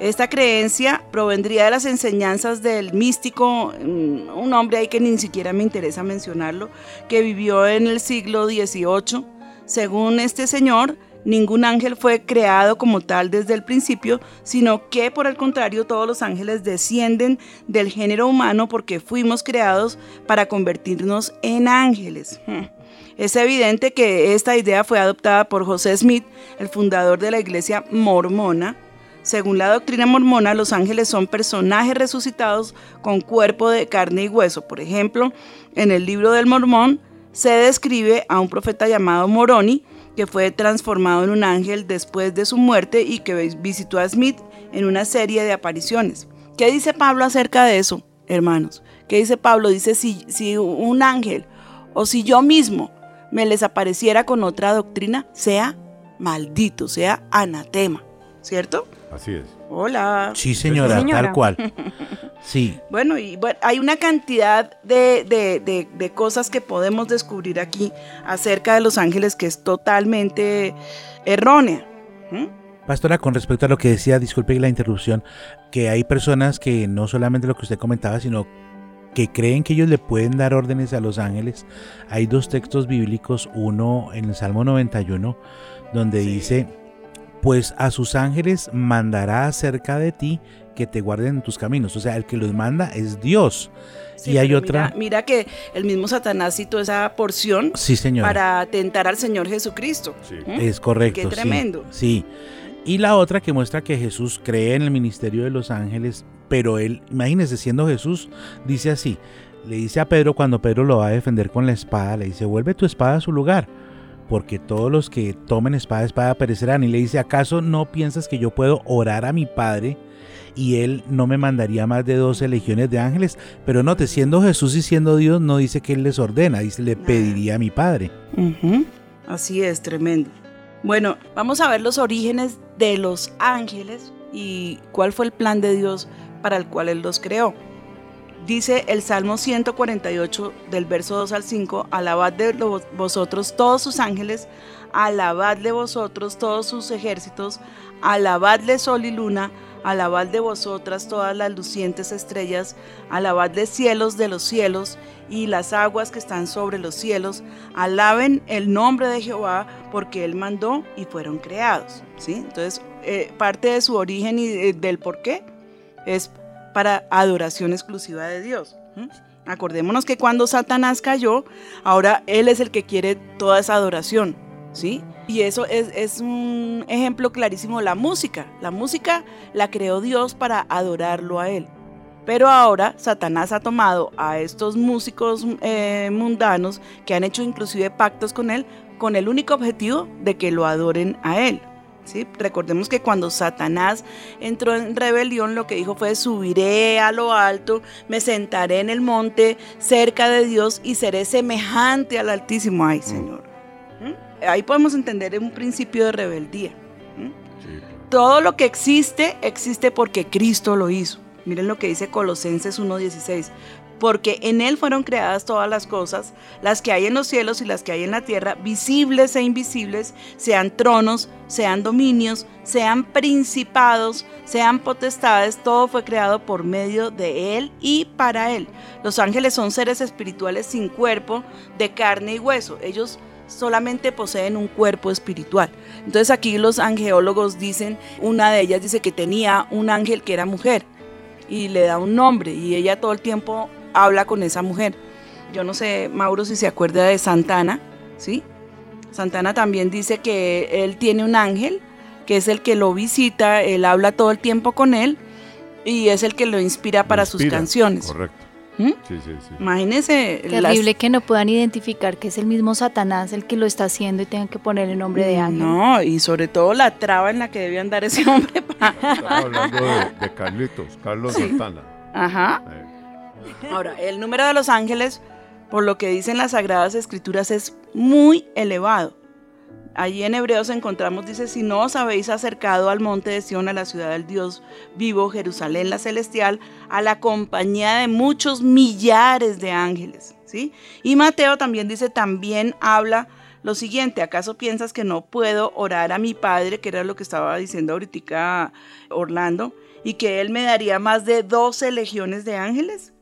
Esta creencia provendría de las enseñanzas del místico, mm, un hombre ahí que ni siquiera me interesa mencionarlo, que vivió en el siglo XVIII. Según este señor, ningún ángel fue creado como tal desde el principio, sino que por el contrario todos los ángeles descienden del género humano porque fuimos creados para convertirnos en ángeles. Hmm. Es evidente que esta idea fue adoptada por José Smith, el fundador de la iglesia mormona, Según la doctrina mormona, los ángeles son personajes resucitados con cuerpo de carne y hueso. Por ejemplo, en el libro del Mormón se describe a un profeta llamado Moroni, que fue transformado en un ángel después de su muerte y que visitó a Smith en una serie de apariciones. ¿Qué dice Pablo acerca de eso, hermanos? ¿Qué dice Pablo? Dice, si, si un ángel o si yo mismo me les apareciera con otra doctrina, sea maldito, sea anatema, ¿cierto? Así es. Hola. Sí, señora, Sí, señora. tal cual. Sí, Bueno, y bueno, hay una cantidad de, de- de- de cosas que podemos descubrir aquí acerca de los ángeles que es totalmente errónea. ¿Mm? Pastora, con respecto a lo que decía, disculpe la interrupción, que hay personas que no solamente lo que usted comentaba, sino que creen que ellos le pueden dar órdenes a los ángeles. Hay dos textos bíblicos, uno en el Salmo 91, donde dice, pues a sus ángeles mandará acerca de ti que te guarden en tus caminos. O sea, el que los manda es Dios. Sí, y hay otra... Mira, mira que el mismo Satanás citó esa porción Sí, señor. para tentar al Señor Jesucristo. Sí. ¿Mm? Es correcto. Qué sí, tremendo. Sí. Y la otra que muestra que Jesús cree en el ministerio de los ángeles, pero él, imagínese, siendo Jesús, dice así, le dice a Pedro cuando Pedro lo va a defender con la espada, le dice, vuelve tu espada a su lugar, porque todos los que tomen espada, espada perecerán. Y le dice, ¿acaso no piensas que yo puedo orar a mi Padre? Y él no me mandaría más de 12 legiones de ángeles, pero note, siendo Jesús y siendo Dios, no dice que él les ordena, dice, le pediría a mi Padre. Así es, tremendo. Bueno, vamos a ver los orígenes de los ángeles y cuál fue el plan de Dios para el cual Él los creó. Dice el Salmo 148 del verso 2 al 5, alabad de lo- vosotros todos sus ángeles, alabadle vosotros todos sus ejércitos, alabadle sol y luna, alabad de vosotras todas las lucientes estrellas, alabadle cielos de los cielos y las aguas que están sobre los cielos, alaben el nombre de Jehová porque Él mandó y fueron creados. ¿sí? Entonces, eh, parte de su origen y de- del por qué es para adoración exclusiva de Dios. Acordémonos que cuando Satanás cayó, ahora Él es el que quiere toda esa adoración. ¿sí? Y eso es, un ejemplo clarísimo, la música. La música la creó Dios para adorarlo a Él. Pero ahora Satanás ha tomado a estos músicos eh, mundanos que han hecho inclusive pactos con él con el único objetivo de que lo adoren a él. ¿Sí? Recordemos que cuando Satanás entró en rebelión lo que dijo fue subiré a lo alto, me sentaré en el monte cerca de Dios y seré semejante al Altísimo. Ay Señor. ¿Mm? Ahí podemos entender un principio de rebeldía. ¿Mm? Sí. Todo lo que existe, existe porque Cristo lo hizo. Miren lo que dice Colosenses 1.16. Porque en Él fueron creadas todas las cosas, las que hay en los cielos y las que hay en la tierra, visibles e invisibles, sean tronos, sean dominios, sean principados, sean potestades, todo fue creado por medio de Él y para Él. Los ángeles son seres espirituales sin cuerpo, de carne y hueso. Ellos solamente poseen un cuerpo espiritual. Entonces aquí los angeólogos dicen, una de ellas dice que tenía un ángel que era mujer y le da un nombre y ella todo el tiempo habla con esa mujer. Yo no sé, Mauro, si se acuerda de Santana, ¿sí? Santana también dice que él tiene un ángel, que es el que lo visita, él habla todo el tiempo con él y es el que lo inspira para sus canciones. Correcto. ¿Mm? Sí, sí, sí. Imagínense. las- Terrible que no puedan identificar que es el mismo Satanás el que lo está haciendo y tengan que poner el nombre de ángel. No, y sobre todo la traba en la que debe andar ese hombre. pa- Estamos hablando de, de Carlitos, Carlos Santana. Ajá. Eh, Ahora, el número de los ángeles, por lo que dicen las Sagradas Escrituras, es muy elevado. Allí en Hebreos encontramos, dice, si no os habéis acercado al monte de Sión, a la ciudad del Dios vivo, Jerusalén la celestial, a la compañía de muchos millares de ángeles. ¿sí? Y Mateo también dice, también habla lo siguiente, ¿acaso piensas que no puedo orar a mi Padre, que era lo que estaba diciendo ahorita Orlando, y que Él me daría más de 12 legiones de ángeles?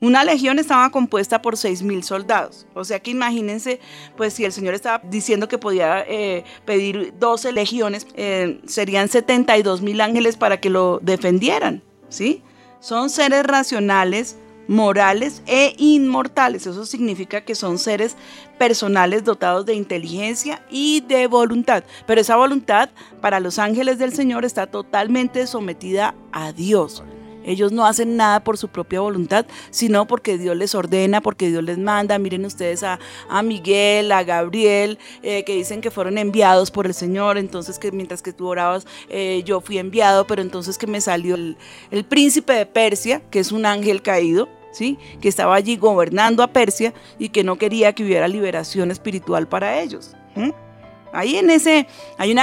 Una legión estaba compuesta por seis mil soldados. O sea que imagínense, pues si el Señor estaba diciendo que podía eh, pedir 12 legiones, eh, serían 72 mil ángeles para que lo defendieran. ¿sí? Son seres racionales, morales e inmortales. Eso significa que son seres personales dotados de inteligencia y de voluntad. Pero esa voluntad para los ángeles del Señor está totalmente sometida a Dios. Ellos no hacen nada por su propia voluntad, sino porque Dios les ordena, porque Dios les manda. Miren ustedes a, Miguel, a Gabriel, eh, que dicen que fueron enviados por el Señor. Entonces que mientras que tú orabas, eh, yo fui enviado, pero entonces que me salió el, príncipe de Persia, que es un ángel caído, ¿sí? que estaba allí gobernando a Persia y que no quería que hubiera liberación espiritual para ellos. Ahí en ese hay un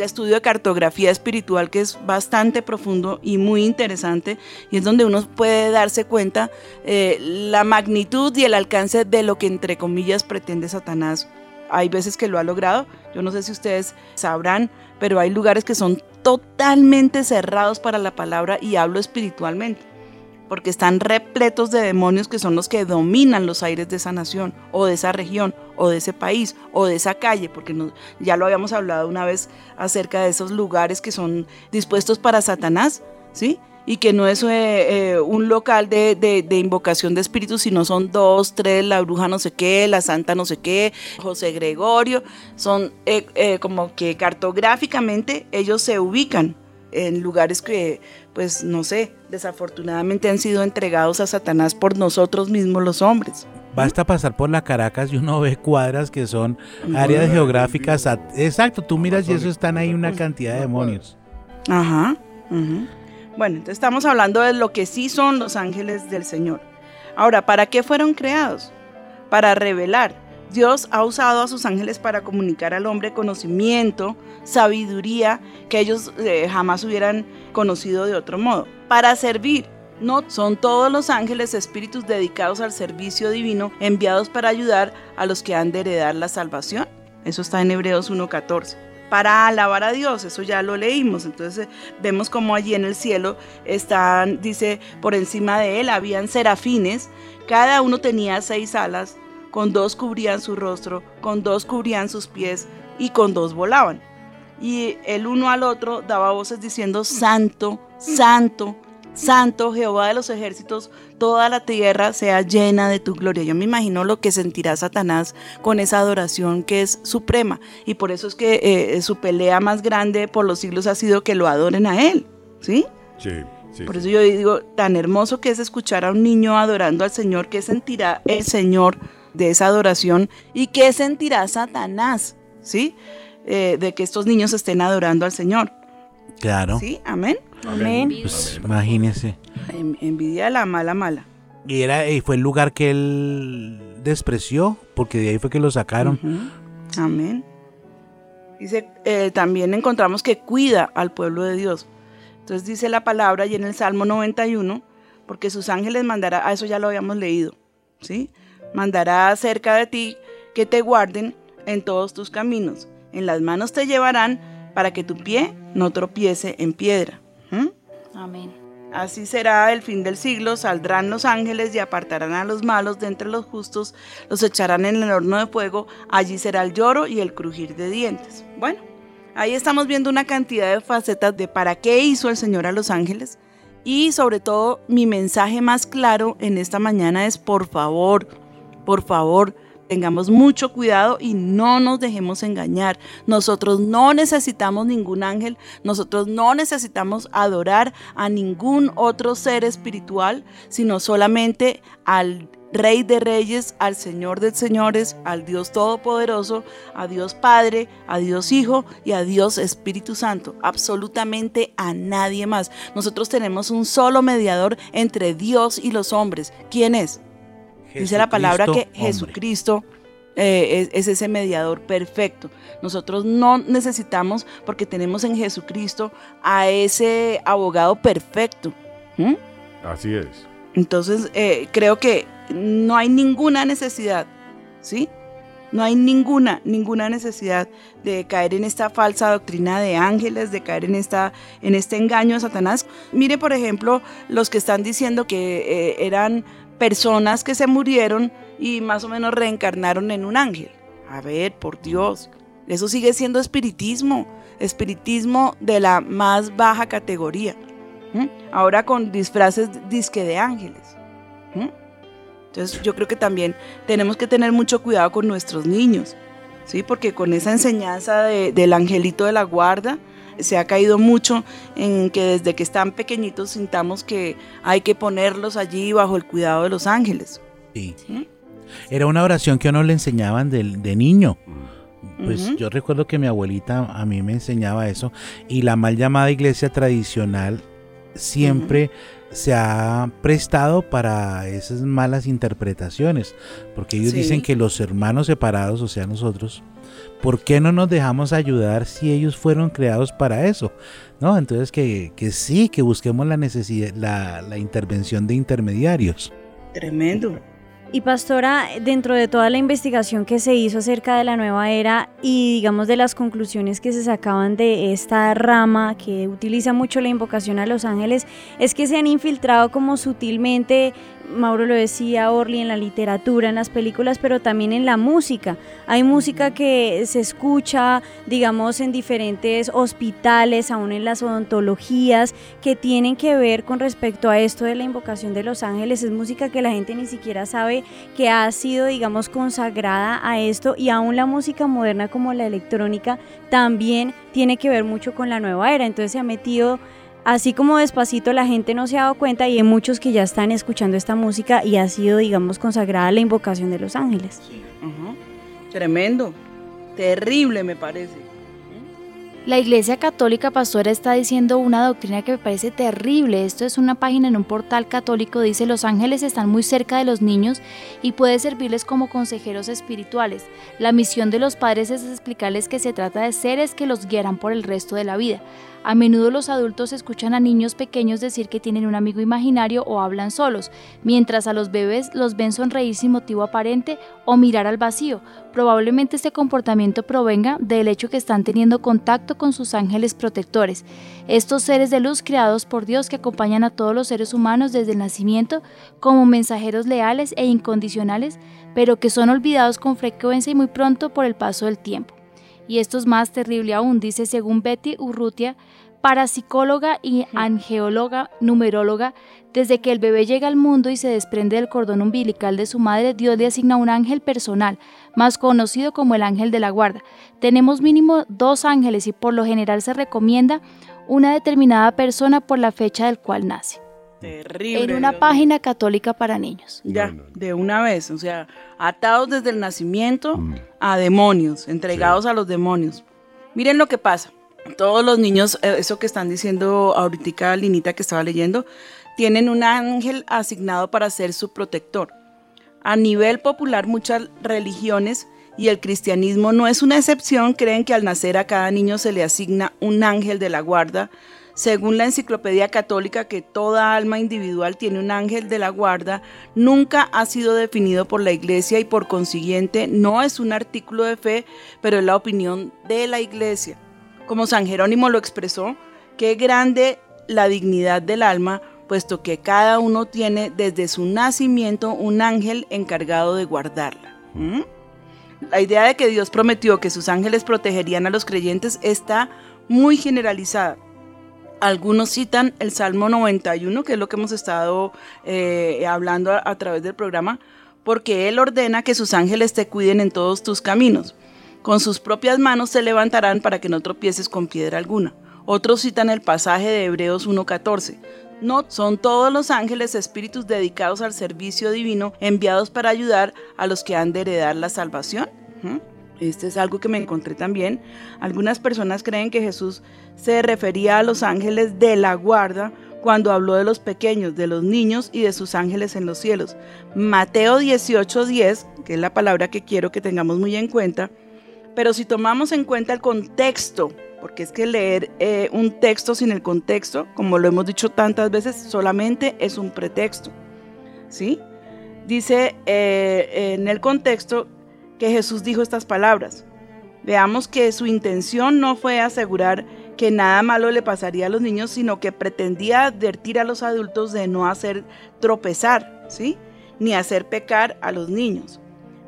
estudio de cartografía espiritual que es bastante profundo y muy interesante y es donde uno puede darse cuenta eh, la magnitud y el alcance de lo que entre comillas pretende Satanás. Hay veces que lo ha logrado, yo no sé si ustedes sabrán, pero hay lugares que son totalmente cerrados para la palabra y hablo espiritualmente porque están repletos de demonios que son los que dominan los aires de esa nación o de esa región o de ese país o de esa calle, porque ya lo habíamos hablado una vez acerca de esos lugares que son dispuestos para Satanás, ¿sí? Y que no es eh, eh, un local de, invocación de espíritus, sino son dos, tres, la bruja no sé qué, la santa no sé qué, José Gregorio, son eh, como que cartográficamente ellos se ubican en lugares que, pues no sé, desafortunadamente han sido entregados a Satanás por nosotros mismos los hombres. Basta pasar por la Caracas y uno ve cuadras que son áreas geográficas. Exacto, tú miras y eso están ahí una cantidad de demonios. Ajá. Bueno, entonces estamos hablando de lo que sí son los ángeles del Señor. Ahora, ¿para qué fueron creados? Para revelar. Dios ha usado a sus ángeles para comunicar al hombre conocimiento, sabiduría que ellos eh, jamás hubieran conocido de otro modo. Para servir. No son todos los ángeles espíritus dedicados al servicio divino enviados para ayudar a los que han de heredar la salvación. Eso está en Hebreos 1.14 para alabar a Dios, eso ya lo leímos, entonces vemos como allí en el cielo están, dice, por encima de él habían serafines, cada uno tenía seis alas, con dos cubrían su rostro, con dos cubrían sus pies y con dos volaban. Y el uno al otro daba voces diciendo, Santo, Santo, Santo Jehová de los ejércitos, toda la tierra sea llena de tu gloria. Yo me imagino lo que sentirá Satanás con esa adoración que es suprema. Y por eso es que eh, su pelea más grande por los siglos ha sido que lo adoren a él. ¿Sí? Sí, sí. Por sí. eso yo digo, tan hermoso que es escuchar a un niño adorando al Señor, ¿qué sentirá el Señor de esa adoración? ¿Y qué sentirá Satanás? ¿Sí? Eh, de que estos niños estén adorando al Señor. Claro. ¿Sí? Amén. Amén. Pues imagínese. En- envidia la mala mala. Y era, y fue el lugar que él despreció, porque de ahí fue que lo sacaron. Amén. Dice, eh, también encontramos que cuida al pueblo de Dios. Entonces dice la palabra y en el Salmo 91, porque sus ángeles mandará, a eso ya lo habíamos leído, ¿sí? Mandará cerca de ti que te guarden en todos tus caminos. En las manos te llevarán para que tu pie no tropiece en piedra. ¿Mm? Amén. Así será el fin del siglo, saldrán los ángeles y apartarán a los malos de entre los justos, los echarán en el horno de fuego, allí será el lloro y el crujir de dientes. Bueno, ahí estamos viendo una cantidad de facetas de para qué hizo el Señor a los ángeles y sobre todo mi mensaje más claro en esta mañana es por favor, por favor, tengamos mucho cuidado y no nos dejemos engañar. Nosotros no necesitamos ningún ángel, nosotros no necesitamos adorar a ningún otro ser espiritual, sino solamente al Rey de Reyes, al Señor de Señores, al Dios Todopoderoso, a Dios Padre, a Dios Hijo y a Dios Espíritu Santo. Absolutamente a nadie más. Nosotros tenemos un solo mediador entre Dios y los hombres. ¿Quién es? Dice la palabra que Jesucristo, hombre. Jesucristo eh, es, es ese mediador perfecto. Nosotros no necesitamos, porque tenemos en Jesucristo a ese abogado perfecto. ¿Mm? Así es. Entonces, eh, creo que no hay ninguna necesidad, ¿sí? No hay ninguna, ninguna necesidad de caer en esta falsa doctrina de ángeles, de caer en, esta, en este engaño de Satanás. Mire, por ejemplo, los que están diciendo que eh, eran personas que se murieron y más o menos reencarnaron en un ángel. A ver, por Dios, eso sigue siendo espiritismo, espiritismo de la más baja categoría. Ahora con disfraces disque de ángeles. Entonces yo creo que también tenemos que tener mucho cuidado con nuestros niños, ¿sí? Porque con esa enseñanza de- del angelito de la guarda se ha caído mucho en que desde que están pequeñitos sintamos que hay que ponerlos allí bajo el cuidado de los ángeles. Sí. ¿Sí? Era una oración que a uno le enseñaban de, de niño. Pues Ujú. yo recuerdo que mi abuelita a mí me enseñaba eso y la mal llamada iglesia tradicional siempre se ha prestado para esas malas interpretaciones, porque ellos Sí. dicen que los hermanos separados, o sea nosotros, ¿por qué no nos dejamos ayudar si ellos fueron creados para eso? ¿No? Entonces que, que sí, que busquemos la necesidad, la, la intervención de intermediarios. Tremendo. Y pastora, dentro de toda la investigación que se hizo acerca de la nueva era y digamos de las conclusiones que se sacaban de esta rama que utiliza mucho la invocación a los ángeles, es que se han infiltrado como sutilmente, Mauro lo decía, Orly, en la literatura, en las películas, pero también en la música. Hay música que se escucha, digamos, en diferentes hospitales, aún en las odontologías, que tienen que ver con respecto a esto de la invocación de los ángeles. Es música que la gente ni siquiera sabe que ha sido, digamos, consagrada a esto y aún la música moderna como la electrónica también tiene que ver mucho con la nueva era. Entonces se ha metido, así como despacito la gente no se ha dado cuenta y hay muchos que ya están escuchando esta música y ha sido, digamos, consagrada a la invocación de los ángeles. Ujú. Tremendo. Terrible me parece. La Iglesia Católica Pastora está diciendo una doctrina que me parece terrible. Esto es una página en un portal católico. Dice, los ángeles están muy cerca de los niños y puede servirles como consejeros espirituales. La misión de los padres es explicarles que se trata de seres que los guiarán por el resto de la vida. A menudo los adultos escuchan a niños pequeños decir que tienen un amigo imaginario o hablan solos, mientras a los bebés los ven sonreír sin motivo aparente o mirar al vacío. Probablemente este comportamiento provenga del hecho que están teniendo contacto con sus ángeles protectores, estos seres de luz creados por Dios que acompañan a todos los seres humanos desde el nacimiento como mensajeros leales e incondicionales, pero que son olvidados con frecuencia y muy pronto por el paso del tiempo. Y esto es más terrible aún, dice según Betty Urrutia, parapsicóloga y angeóloga, numeróloga, desde que el bebé llega al mundo y se desprende del cordón umbilical de su madre, Dios le asigna un ángel personal, más conocido como el ángel de la guarda. Tenemos mínimo dos ángeles y por lo general se recomienda una determinada persona por la fecha del cual nace. Terrible. En una Dios página católica para niños. Ya, de una vez, o sea, atados desde el nacimiento Mm. a demonios, entregados a los demonios. Miren lo que pasa. Todos los niños, eh, eso que están diciendo ahorita Linita que estaba leyendo, tienen un ángel asignado para ser su protector. A nivel popular, muchas religiones y el cristianismo no es una excepción, creen que al nacer a cada niño se le asigna un ángel de la guarda. Según la enciclopedia católica, que toda alma individual tiene un ángel de la guarda, nunca ha sido definido por la iglesia y por consiguiente no es un artículo de fe, pero es la opinión de la iglesia. Como San Jerónimo lo expresó, qué grande la dignidad del alma, puesto que cada uno tiene desde su nacimiento un ángel encargado de guardarla. ¿Mm? La idea de que Dios prometió que sus ángeles protegerían a los creyentes está muy generalizada. Algunos citan el Salmo 91, que es lo que hemos estado eh, hablando a, a través del programa, porque Él ordena que sus ángeles te cuiden en todos tus caminos. Con sus propias manos te levantarán para que no tropieces con piedra alguna. Otros citan el pasaje de Hebreos 1.14. No son todos los ángeles espíritus dedicados al servicio divino enviados para ayudar a los que han de heredar la salvación. Este es algo que me encontré también. Algunas personas creen que Jesús se refería a los ángeles de la guarda cuando habló de los pequeños, de los niños y de sus ángeles en los cielos. Mateo 18:10, que es la palabra que quiero que tengamos muy en cuenta, pero si tomamos en cuenta el contexto, porque es que leer eh, un texto sin el contexto, como lo hemos dicho tantas veces, solamente es un pretexto. ¿Sí? Dice eh, en el contexto que Jesús dijo estas palabras. Veamos que su intención no fue asegurar que nada malo le pasaría a los niños, sino que pretendía advertir a los adultos de no hacer tropezar, ¿sí? Ni hacer pecar a los niños.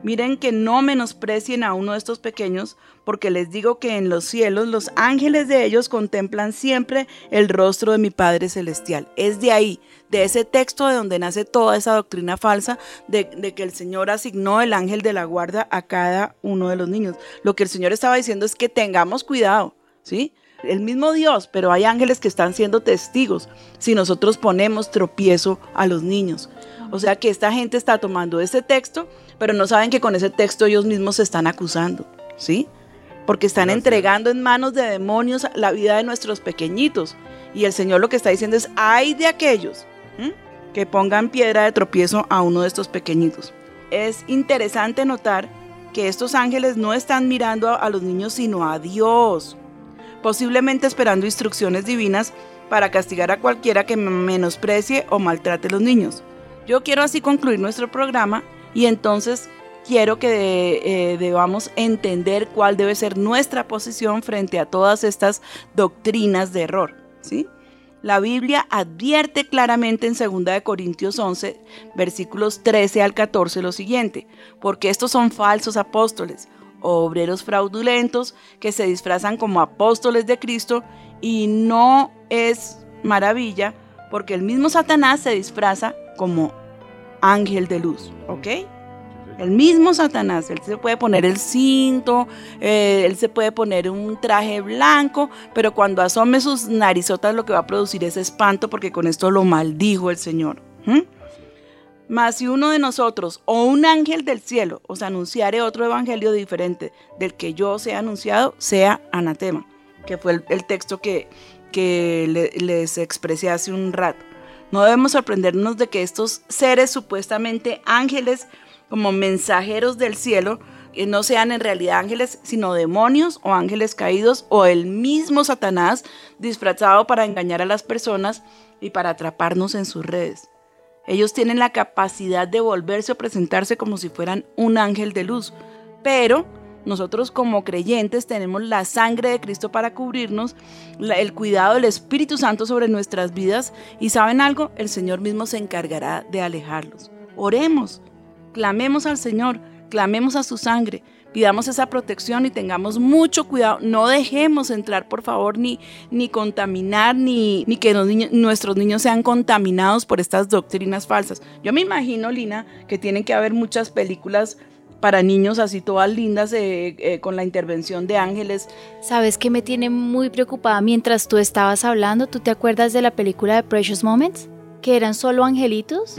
Miren que no menosprecien a uno de estos pequeños, porque les digo que en los cielos los ángeles de ellos contemplan siempre el rostro de mi Padre Celestial. Es de ahí, de ese texto de donde nace toda esa doctrina falsa de, que el Señor asignó el ángel de la guarda a cada uno de los niños. Lo que el Señor estaba diciendo es que tengamos cuidado, ¿sí? El mismo Dios, pero hay ángeles que están siendo testigos si nosotros ponemos tropiezo a los niños. O sea que esta gente está tomando ese texto, pero no saben que con ese texto ellos mismos se están acusando, ¿sí? Porque están Gracias. entregando en manos de demonios la vida de nuestros pequeñitos. Y el Señor lo que está diciendo es, ay de aquellos que pongan piedra de tropiezo a uno de estos pequeñitos. Es interesante notar que estos ángeles no están mirando a, a los niños, sino a Dios, posiblemente esperando instrucciones divinas para castigar a cualquiera que menosprecie o maltrate a los niños. Yo quiero así concluir nuestro programa y entonces quiero que eh, debamos entender cuál debe ser nuestra posición frente a todas estas doctrinas de error. ¿sí? La Biblia advierte claramente en 2 de Corintios 11, versículos 13 al 14 lo siguiente, porque estos son falsos apóstoles, obreros fraudulentos que se disfrazan como apóstoles de Cristo y no es maravilla porque el mismo Satanás se disfraza como ángel de luz, ¿ok? El mismo Satanás, él se puede poner el cinto, eh, él se puede poner un traje blanco, pero cuando asome sus narizotas lo que va a producir es espanto porque con esto lo maldijo el Señor. ¿m? Mas si uno de nosotros o un ángel del cielo os anunciare otro evangelio diferente del que yo os he anunciado, sea anatema, que fue el, texto que, que le- les expresé hace un rato. No debemos sorprendernos de que estos seres supuestamente ángeles, como mensajeros del cielo, que no sean en realidad ángeles, sino demonios o ángeles caídos o el mismo Satanás disfrazado para engañar a las personas y para atraparnos en sus redes. Ellos tienen la capacidad de volverse o presentarse como si fueran un ángel de luz, pero nosotros como creyentes tenemos la sangre de Cristo para cubrirnos, el cuidado del Espíritu Santo sobre nuestras vidas y saben algo, el Señor mismo se encargará de alejarlos. Oremos, clamemos al Señor, clamemos a su sangre, pidamos esa protección y tengamos mucho cuidado. No dejemos entrar, por favor, ni, ni contaminar, ni, ni que nuestros niños sean contaminados por estas doctrinas falsas. Yo me imagino, Lina, que tienen que haber muchas películas para niños así todas lindas eh, con la intervención de ángeles. ¿Sabes qué me tiene muy preocupada mientras tú estabas hablando? ¿Tú te acuerdas de la película de Precious Moments? Que eran solo angelitos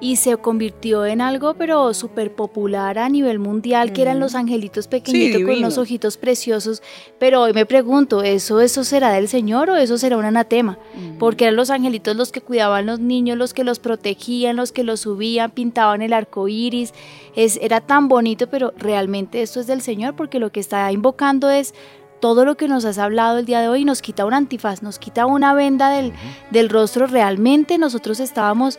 y se convirtió en algo pero súper popular a nivel mundial, que eran los angelitos pequeñitos con unos ojitos preciosos. Pero hoy me pregunto, ¿eso, ¿eso será del Señor o eso será un anatema? Porque eran los angelitos los que cuidaban los niños, los que los protegían, los que los subían, pintaban el arco iris. Es, era tan bonito, pero realmente esto es del Señor porque lo que está invocando es todo lo que nos has hablado el día de hoy. Nos quita un antifaz, nos quita una venda del, del rostro. Realmente nosotros estábamos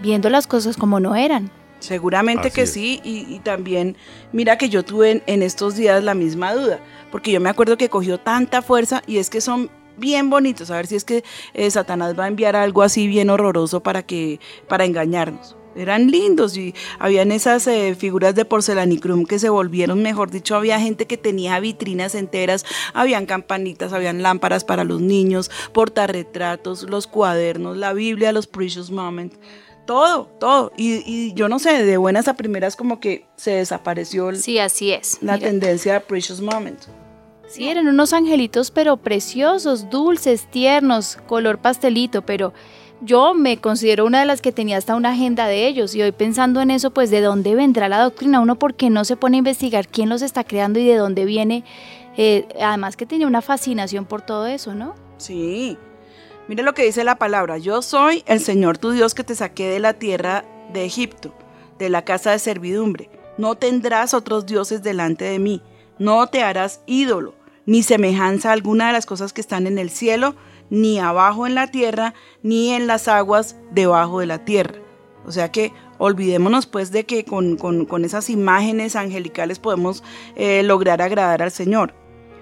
viendo las cosas como no eran. Seguramente Así que es. sí, y, y también mira que yo tuve en, en estos días la misma duda, porque yo me acuerdo que cogió tanta fuerza y es que son bien bonitos, a ver si es que eh, Satanás va a enviar algo así bien horroroso para que para engañarnos. Eran lindos y habían esas eh, figuras de porcelanicrum que se volvieron, mejor dicho, había gente que tenía vitrinas enteras, habían campanitas, habían lámparas para los niños, portarretratos, los cuadernos, la Biblia, los Precious Moments, todo, todo. Y, y yo no sé, de buenas a primeras como que se desapareció el- Sí, así es. la Mira, tendencia a Precious Moments. Sí, eran unos angelitos, pero preciosos, dulces, tiernos, color pastelito, pero yo me considero una de las que tenía hasta una agenda de ellos y hoy pensando en eso, pues de dónde vendrá la doctrina, uno por qué no se pone a investigar quién los está creando y de dónde viene, Eh, además que tenía una fascinación por todo eso, ¿no? Sí. Mire lo que dice la palabra. Yo soy el Señor tu Dios que te saqué de la tierra de Egipto, de la casa de servidumbre. No tendrás otros dioses delante de mí. No te harás ídolo, ni semejanza alguna de las cosas que están en el cielo, ni abajo en la tierra, ni en las aguas debajo de la tierra. O sea que olvidémonos pues de que con, con- con esas imágenes angelicales podemos eh, lograr agradar al Señor.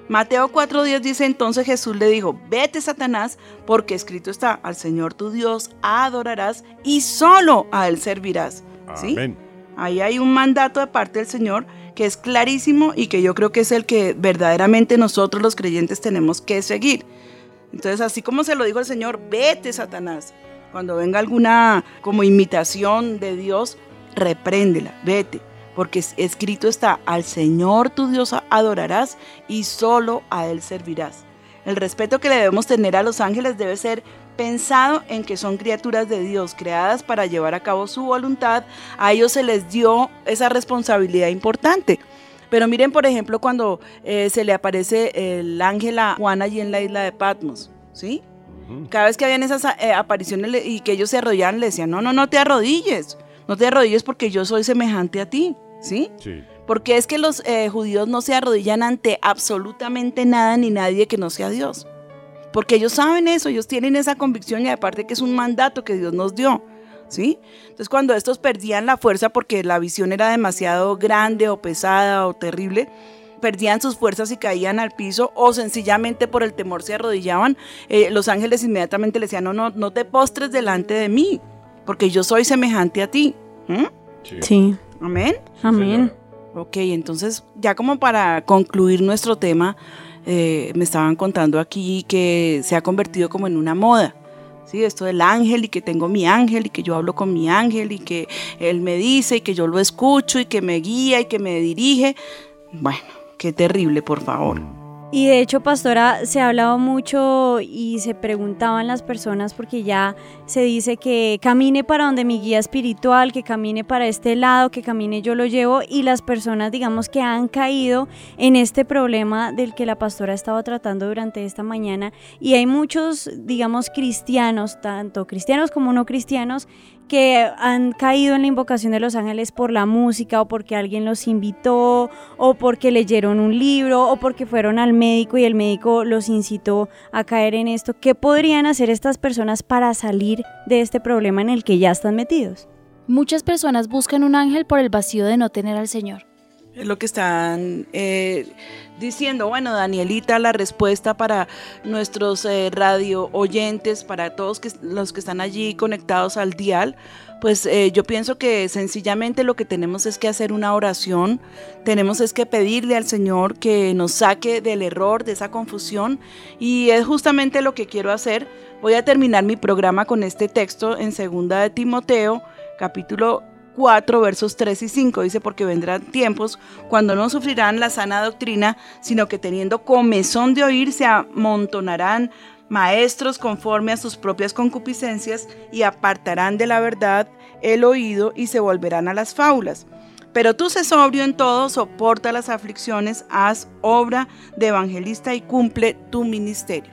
Mateo 4:10 dice entonces Jesús le dijo, vete Satanás, porque escrito está, al Señor tu Dios adorarás y solo a Él servirás. ¿Sí? Amén. Ahí hay un mandato de parte del Señor que es clarísimo y que yo creo que es el que verdaderamente nosotros los creyentes tenemos que seguir. Entonces, así como se lo digo al Señor, vete, Satanás. Cuando venga alguna como imitación de Dios, repréndela, vete. Porque es- escrito está, al Señor tu Dios adorarás y solo a Él servirás. El respeto que le debemos tener a los ángeles debe ser pensado en que son criaturas de Dios, creadas para llevar a cabo su voluntad. A ellos se les dio esa responsabilidad importante. Pero miren, por ejemplo, cuando eh, se le aparece el ángel a Juan allí en la isla de Patmos, ¿sí? Cada vez que habían esas eh, apariciones y que ellos se arrodillaban, le decían, no, no, no te arrodilles, no te arrodilles porque yo soy semejante a ti, ¿sí? Sí. Porque es que los eh, judíos no se arrodillan ante absolutamente nada ni nadie que no sea Dios. Porque ellos saben eso, ellos tienen esa convicción y aparte que es un mandato que Dios nos dio. ¿Sí? Entonces cuando estos perdían la fuerza porque la visión era demasiado grande o pesada o terrible, perdían sus fuerzas y caían al piso o sencillamente por el temor se arrodillaban, eh, los ángeles inmediatamente le decían, no, no, no te postres delante de mí, porque yo soy semejante a ti. ¿Mm? Sí, Amén. amén. Ok, entonces ya como para concluir nuestro tema, eh, me estaban contando aquí que se ha convertido como en una moda. Sí, esto del ángel y que tengo mi ángel y que yo hablo con mi ángel y que él me dice y que yo lo escucho y que me guía y que me dirige. Bueno, qué terrible, por favor. Y de hecho, pastora, se ha hablado mucho y se preguntaban las personas porque ya se dice que camine para donde mi guía espiritual, que camine para este lado, que camine yo lo llevo. Y las personas, digamos, que han caído en este problema del que la pastora ha estado tratando durante esta mañana. Y hay muchos, digamos, cristianos, tanto cristianos como no cristianos, que han caído en la invocación de los ángeles por la música o porque alguien los invitó o porque leyeron un libro o porque fueron al médico y el médico los incitó a caer en esto. ¿Qué podrían hacer estas personas para salir de este problema en el que ya están metidos? Muchas personas buscan un ángel por el vacío de no tener al Señor. Es lo que están eh, diciendo. Bueno, Danielita, la respuesta para nuestros eh, radio oyentes, para todos los que están allí conectados al dial, pues eh, yo pienso que sencillamente lo que tenemos es que hacer una oración, tenemos es que pedirle al Señor que nos saque del error, de esa confusión, y es justamente lo que quiero hacer. Voy a terminar mi programa con este texto en segunda de Timoteo, capítulo 4 versos 3 y 5 dice porque vendrán tiempos cuando no sufrirán la sana doctrina, sino que teniendo comezón de oír se amontonarán maestros conforme a sus propias concupiscencias y apartarán de la verdad el oído y se volverán a las fábulas. Pero tú sé sobrio en todo, soporta las aflicciones, haz obra de evangelista y cumple tu ministerio.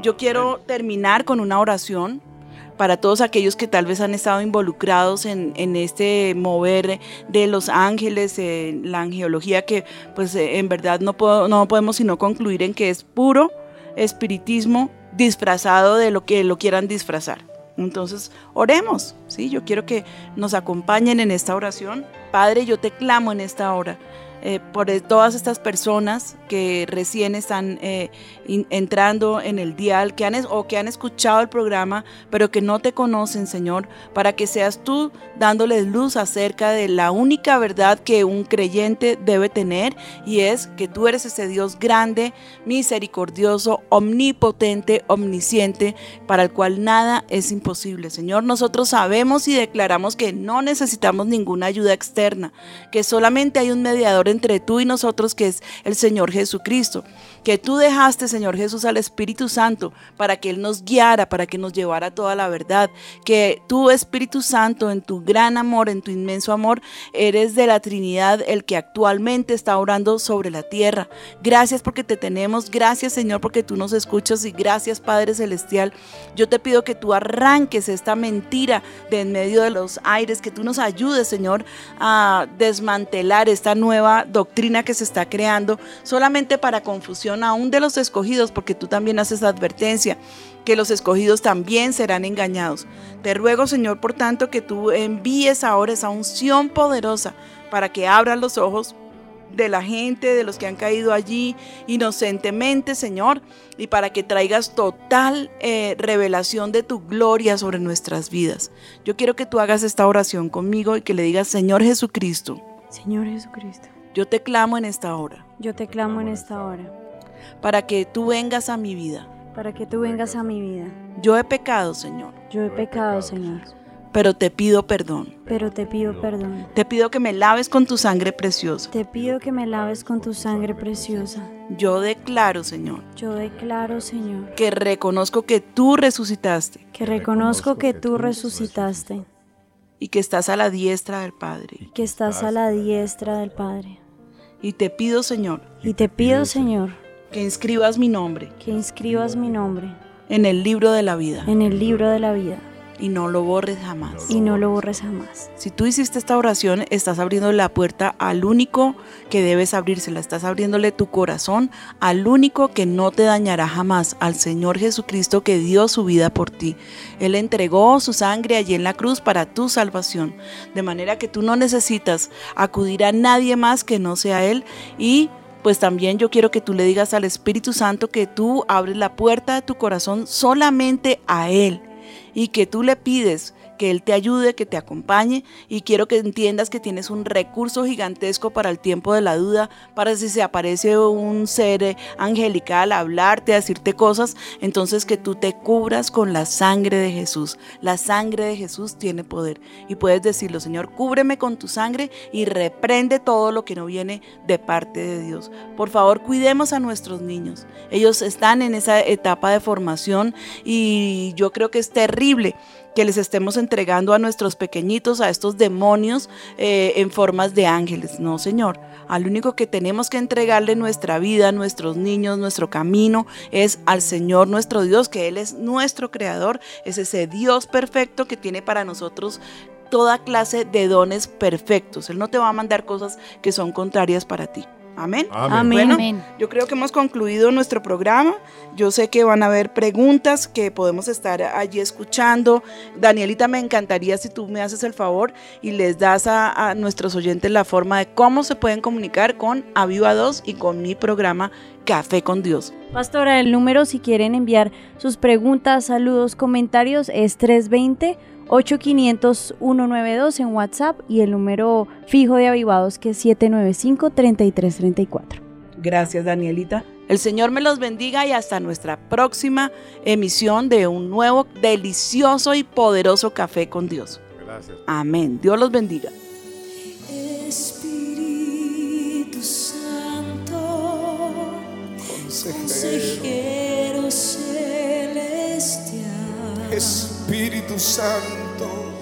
Yo quiero terminar con una oración para todos aquellos que tal vez han estado involucrados en, este mover de los ángeles, en la angeología, que pues eh, en verdad no, puedo- no podemos sino concluir en que es puro espiritismo disfrazado de lo que lo quieran disfrazar. Entonces, oremos, ¿sí? Yo quiero que nos acompañen en esta oración. Padre, yo te clamo en esta hora eh, por todas estas personas que recién están eh, entrando en el dial que han, o que han escuchado el programa, pero que no te conocen, Señor, para que seas tú dándoles luz acerca de la única verdad que un creyente debe tener y es que tú eres ese Dios grande, misericordioso, omnipotente, omnisciente, para el cual nada es imposible. Señor, nosotros sabemos y declaramos que no necesitamos ninguna ayuda externa, que solamente hay un mediador entre tú y nosotros, que es el Señor Jesucristo, que tú dejaste, Señor Jesús, al Espíritu Santo para que Él nos guiara, para que nos llevara toda la verdad, que tú, Espíritu Santo, en tu gran amor, en tu inmenso amor, eres de la Trinidad el que actualmente está orando sobre la tierra. Gracias porque te tenemos, gracias Señor porque tú nos escuchas y gracias Padre Celestial. Yo te pido que tú arranques esta mentira de en medio de los aires, que tú nos ayudes Señor a desmantelar esta nueva doctrina que se está creando solamente para confusión aún de los escogidos, porque tú también haces advertencia que los escogidos también serán engañados. Te ruego, Señor, por tanto, que tú envíes ahora esa unción poderosa para que abran los ojos de la gente, de los que han caído allí inocentemente, Señor, y para que traigas total eh, revelación de tu gloria sobre nuestras vidas. Yo quiero que tú hagas esta oración conmigo y que le digas, Señor Jesucristo, Señor Jesucristo, yo te clamo en esta hora, yo te clamo en esta hora para que tú vengas a mi vida. para que tú vengas a mi vida. Yo he pecado, Señor, Yo he pecado, Señor, pero te pido perdón. pero te pido perdón. Te pido que me laves con tu sangre preciosa. Te pido que me laves con tu sangre preciosa. Yo declaro, Señor, Yo declaro, Señor, que reconozco que tú resucitaste que reconozco que tú resucitaste, y que estás a la diestra del Padre. que estás a la diestra del Padre. Y te pido, Señor, Y te pido, Señor, que inscribas mi nombre que inscribas mi nombre en el libro de la vida en el libro de la vida y no lo borres jamás. y no lo borres jamás. Si tú hiciste esta oración, estás abriendo la puerta al único que debes abrírsela. Estás abriéndole tu corazón al único que no te dañará jamás, al Señor Jesucristo que dio su vida por ti. Él entregó su sangre allí en la cruz para tu salvación. De manera que tú no necesitas acudir a nadie más que no sea Él y pues también yo quiero que tú le digas al Espíritu Santo que tú abres la puerta de tu corazón solamente a Él y que tú le pides que Él te ayude, que te acompañe y quiero que entiendas que tienes un recurso gigantesco para el tiempo de la duda, para si se aparece un ser angelical a hablarte, a decirte cosas, entonces que tú te cubras con la sangre de Jesús. La sangre de Jesús tiene poder y puedes decirlo, Señor, cúbreme con tu sangre y reprende todo lo que no viene de parte de Dios. Por favor, cuidemos a nuestros niños. Ellos están en esa etapa de formación y yo creo que es terrible que les estemos entregando a nuestros pequeñitos, a estos demonios eh, en formas de ángeles. No, Señor. Al único que tenemos que entregarle nuestra vida, nuestros niños, nuestro camino, es al Señor nuestro Dios, que Él es nuestro creador, es ese Dios perfecto que tiene para nosotros toda clase de dones perfectos. Él no te va a mandar cosas que son contrarias para ti. Amén. Amén. Bueno, Amén. yo creo que hemos concluido nuestro programa. Yo sé que van a haber preguntas que podemos estar allí escuchando. Danielita, me encantaría si tú me haces el favor y les das a, a nuestros oyentes la forma de cómo se pueden comunicar con Aviva 2 y con mi programa Café con Dios. Pastora, el número si quieren enviar sus preguntas, saludos, comentarios es 320 8500-192 en WhatsApp y el número fijo de avivados que es 795-3334. Gracias, Danielita. El Señor me los bendiga y hasta nuestra próxima emisión de un nuevo, delicioso y poderoso Café con Dios. Gracias. Amén. Dios los bendiga. Espíritu Santo, consejero celestial, Espíritu Santo,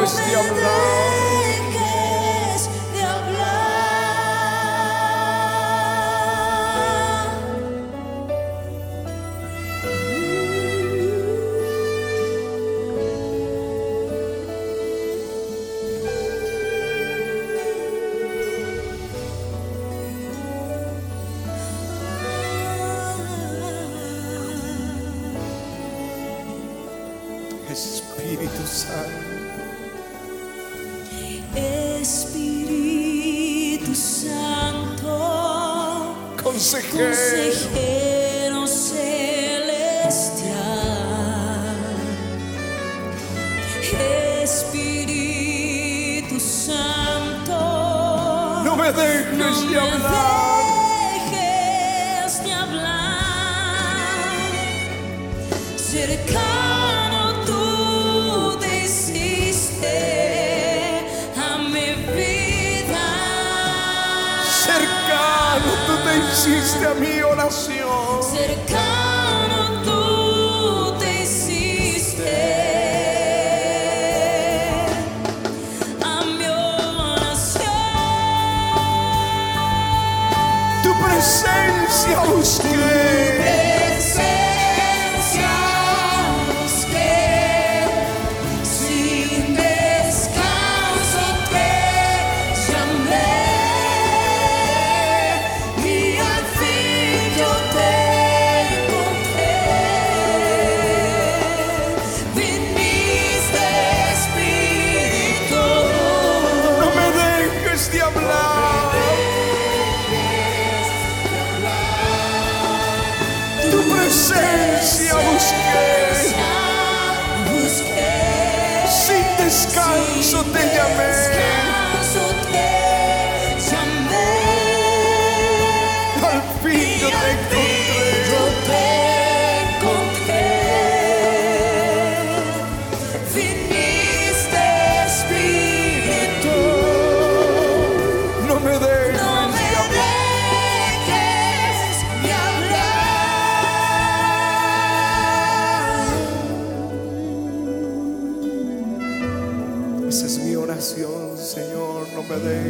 dejes de hablar. Espíritu Santo, consejero, consejero celestial, Espíritu Santo, no me dejes no hablar. resiste a minha oração.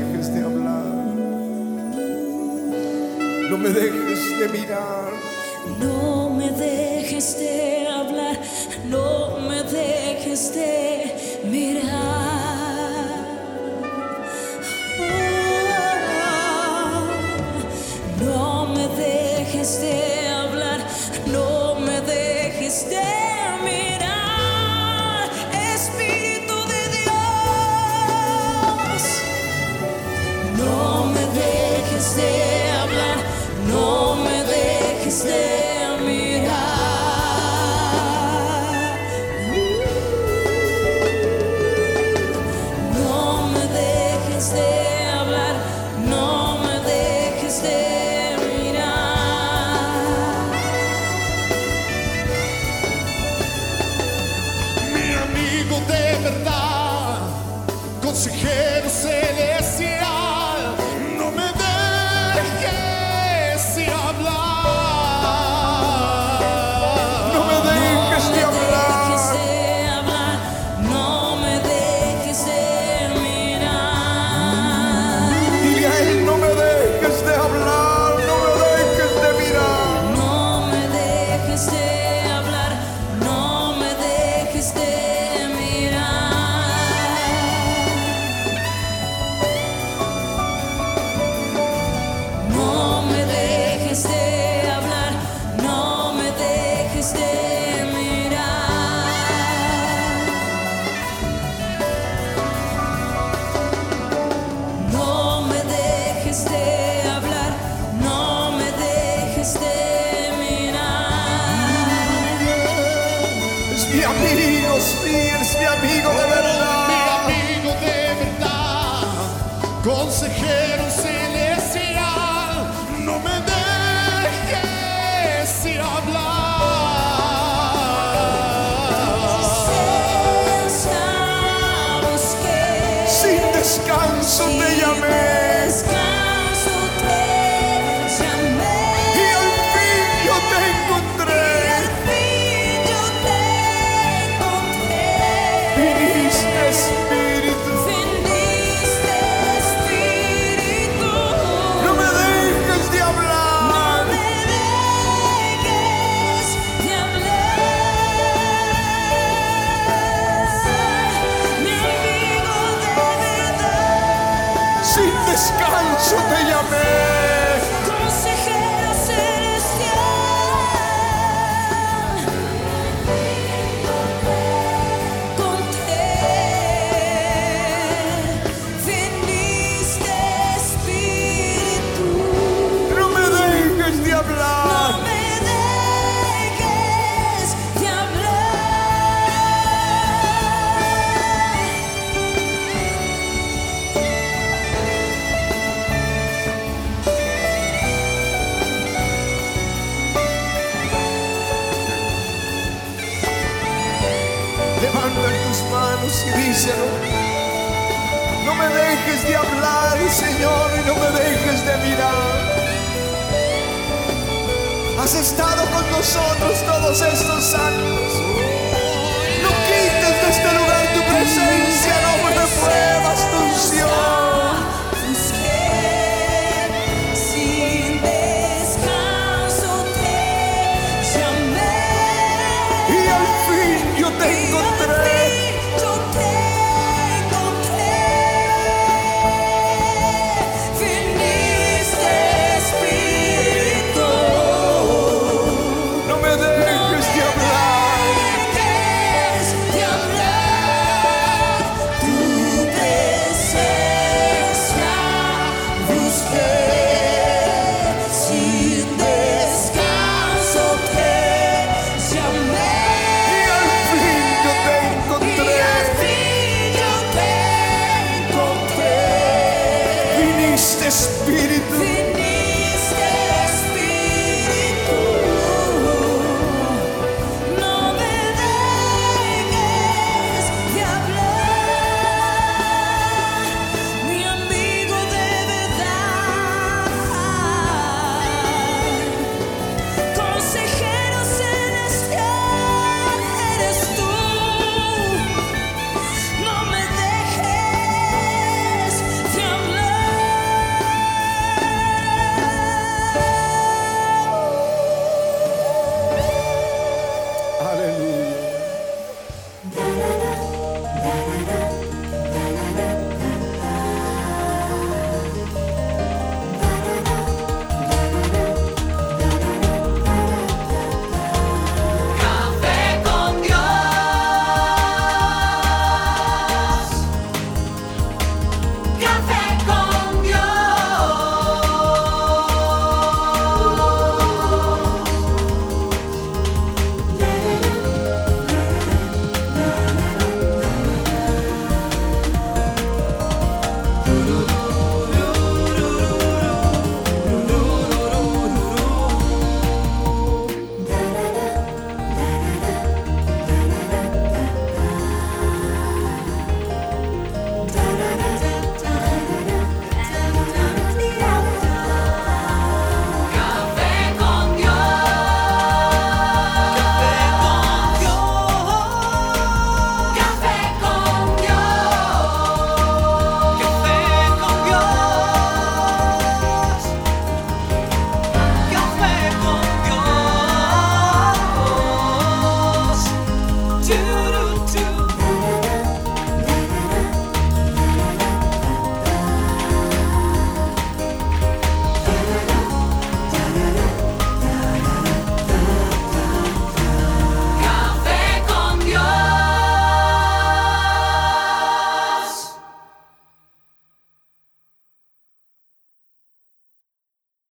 dejes de hablar, no me dejes de mirar. No me dejes de hablar, no me dejes de mirar.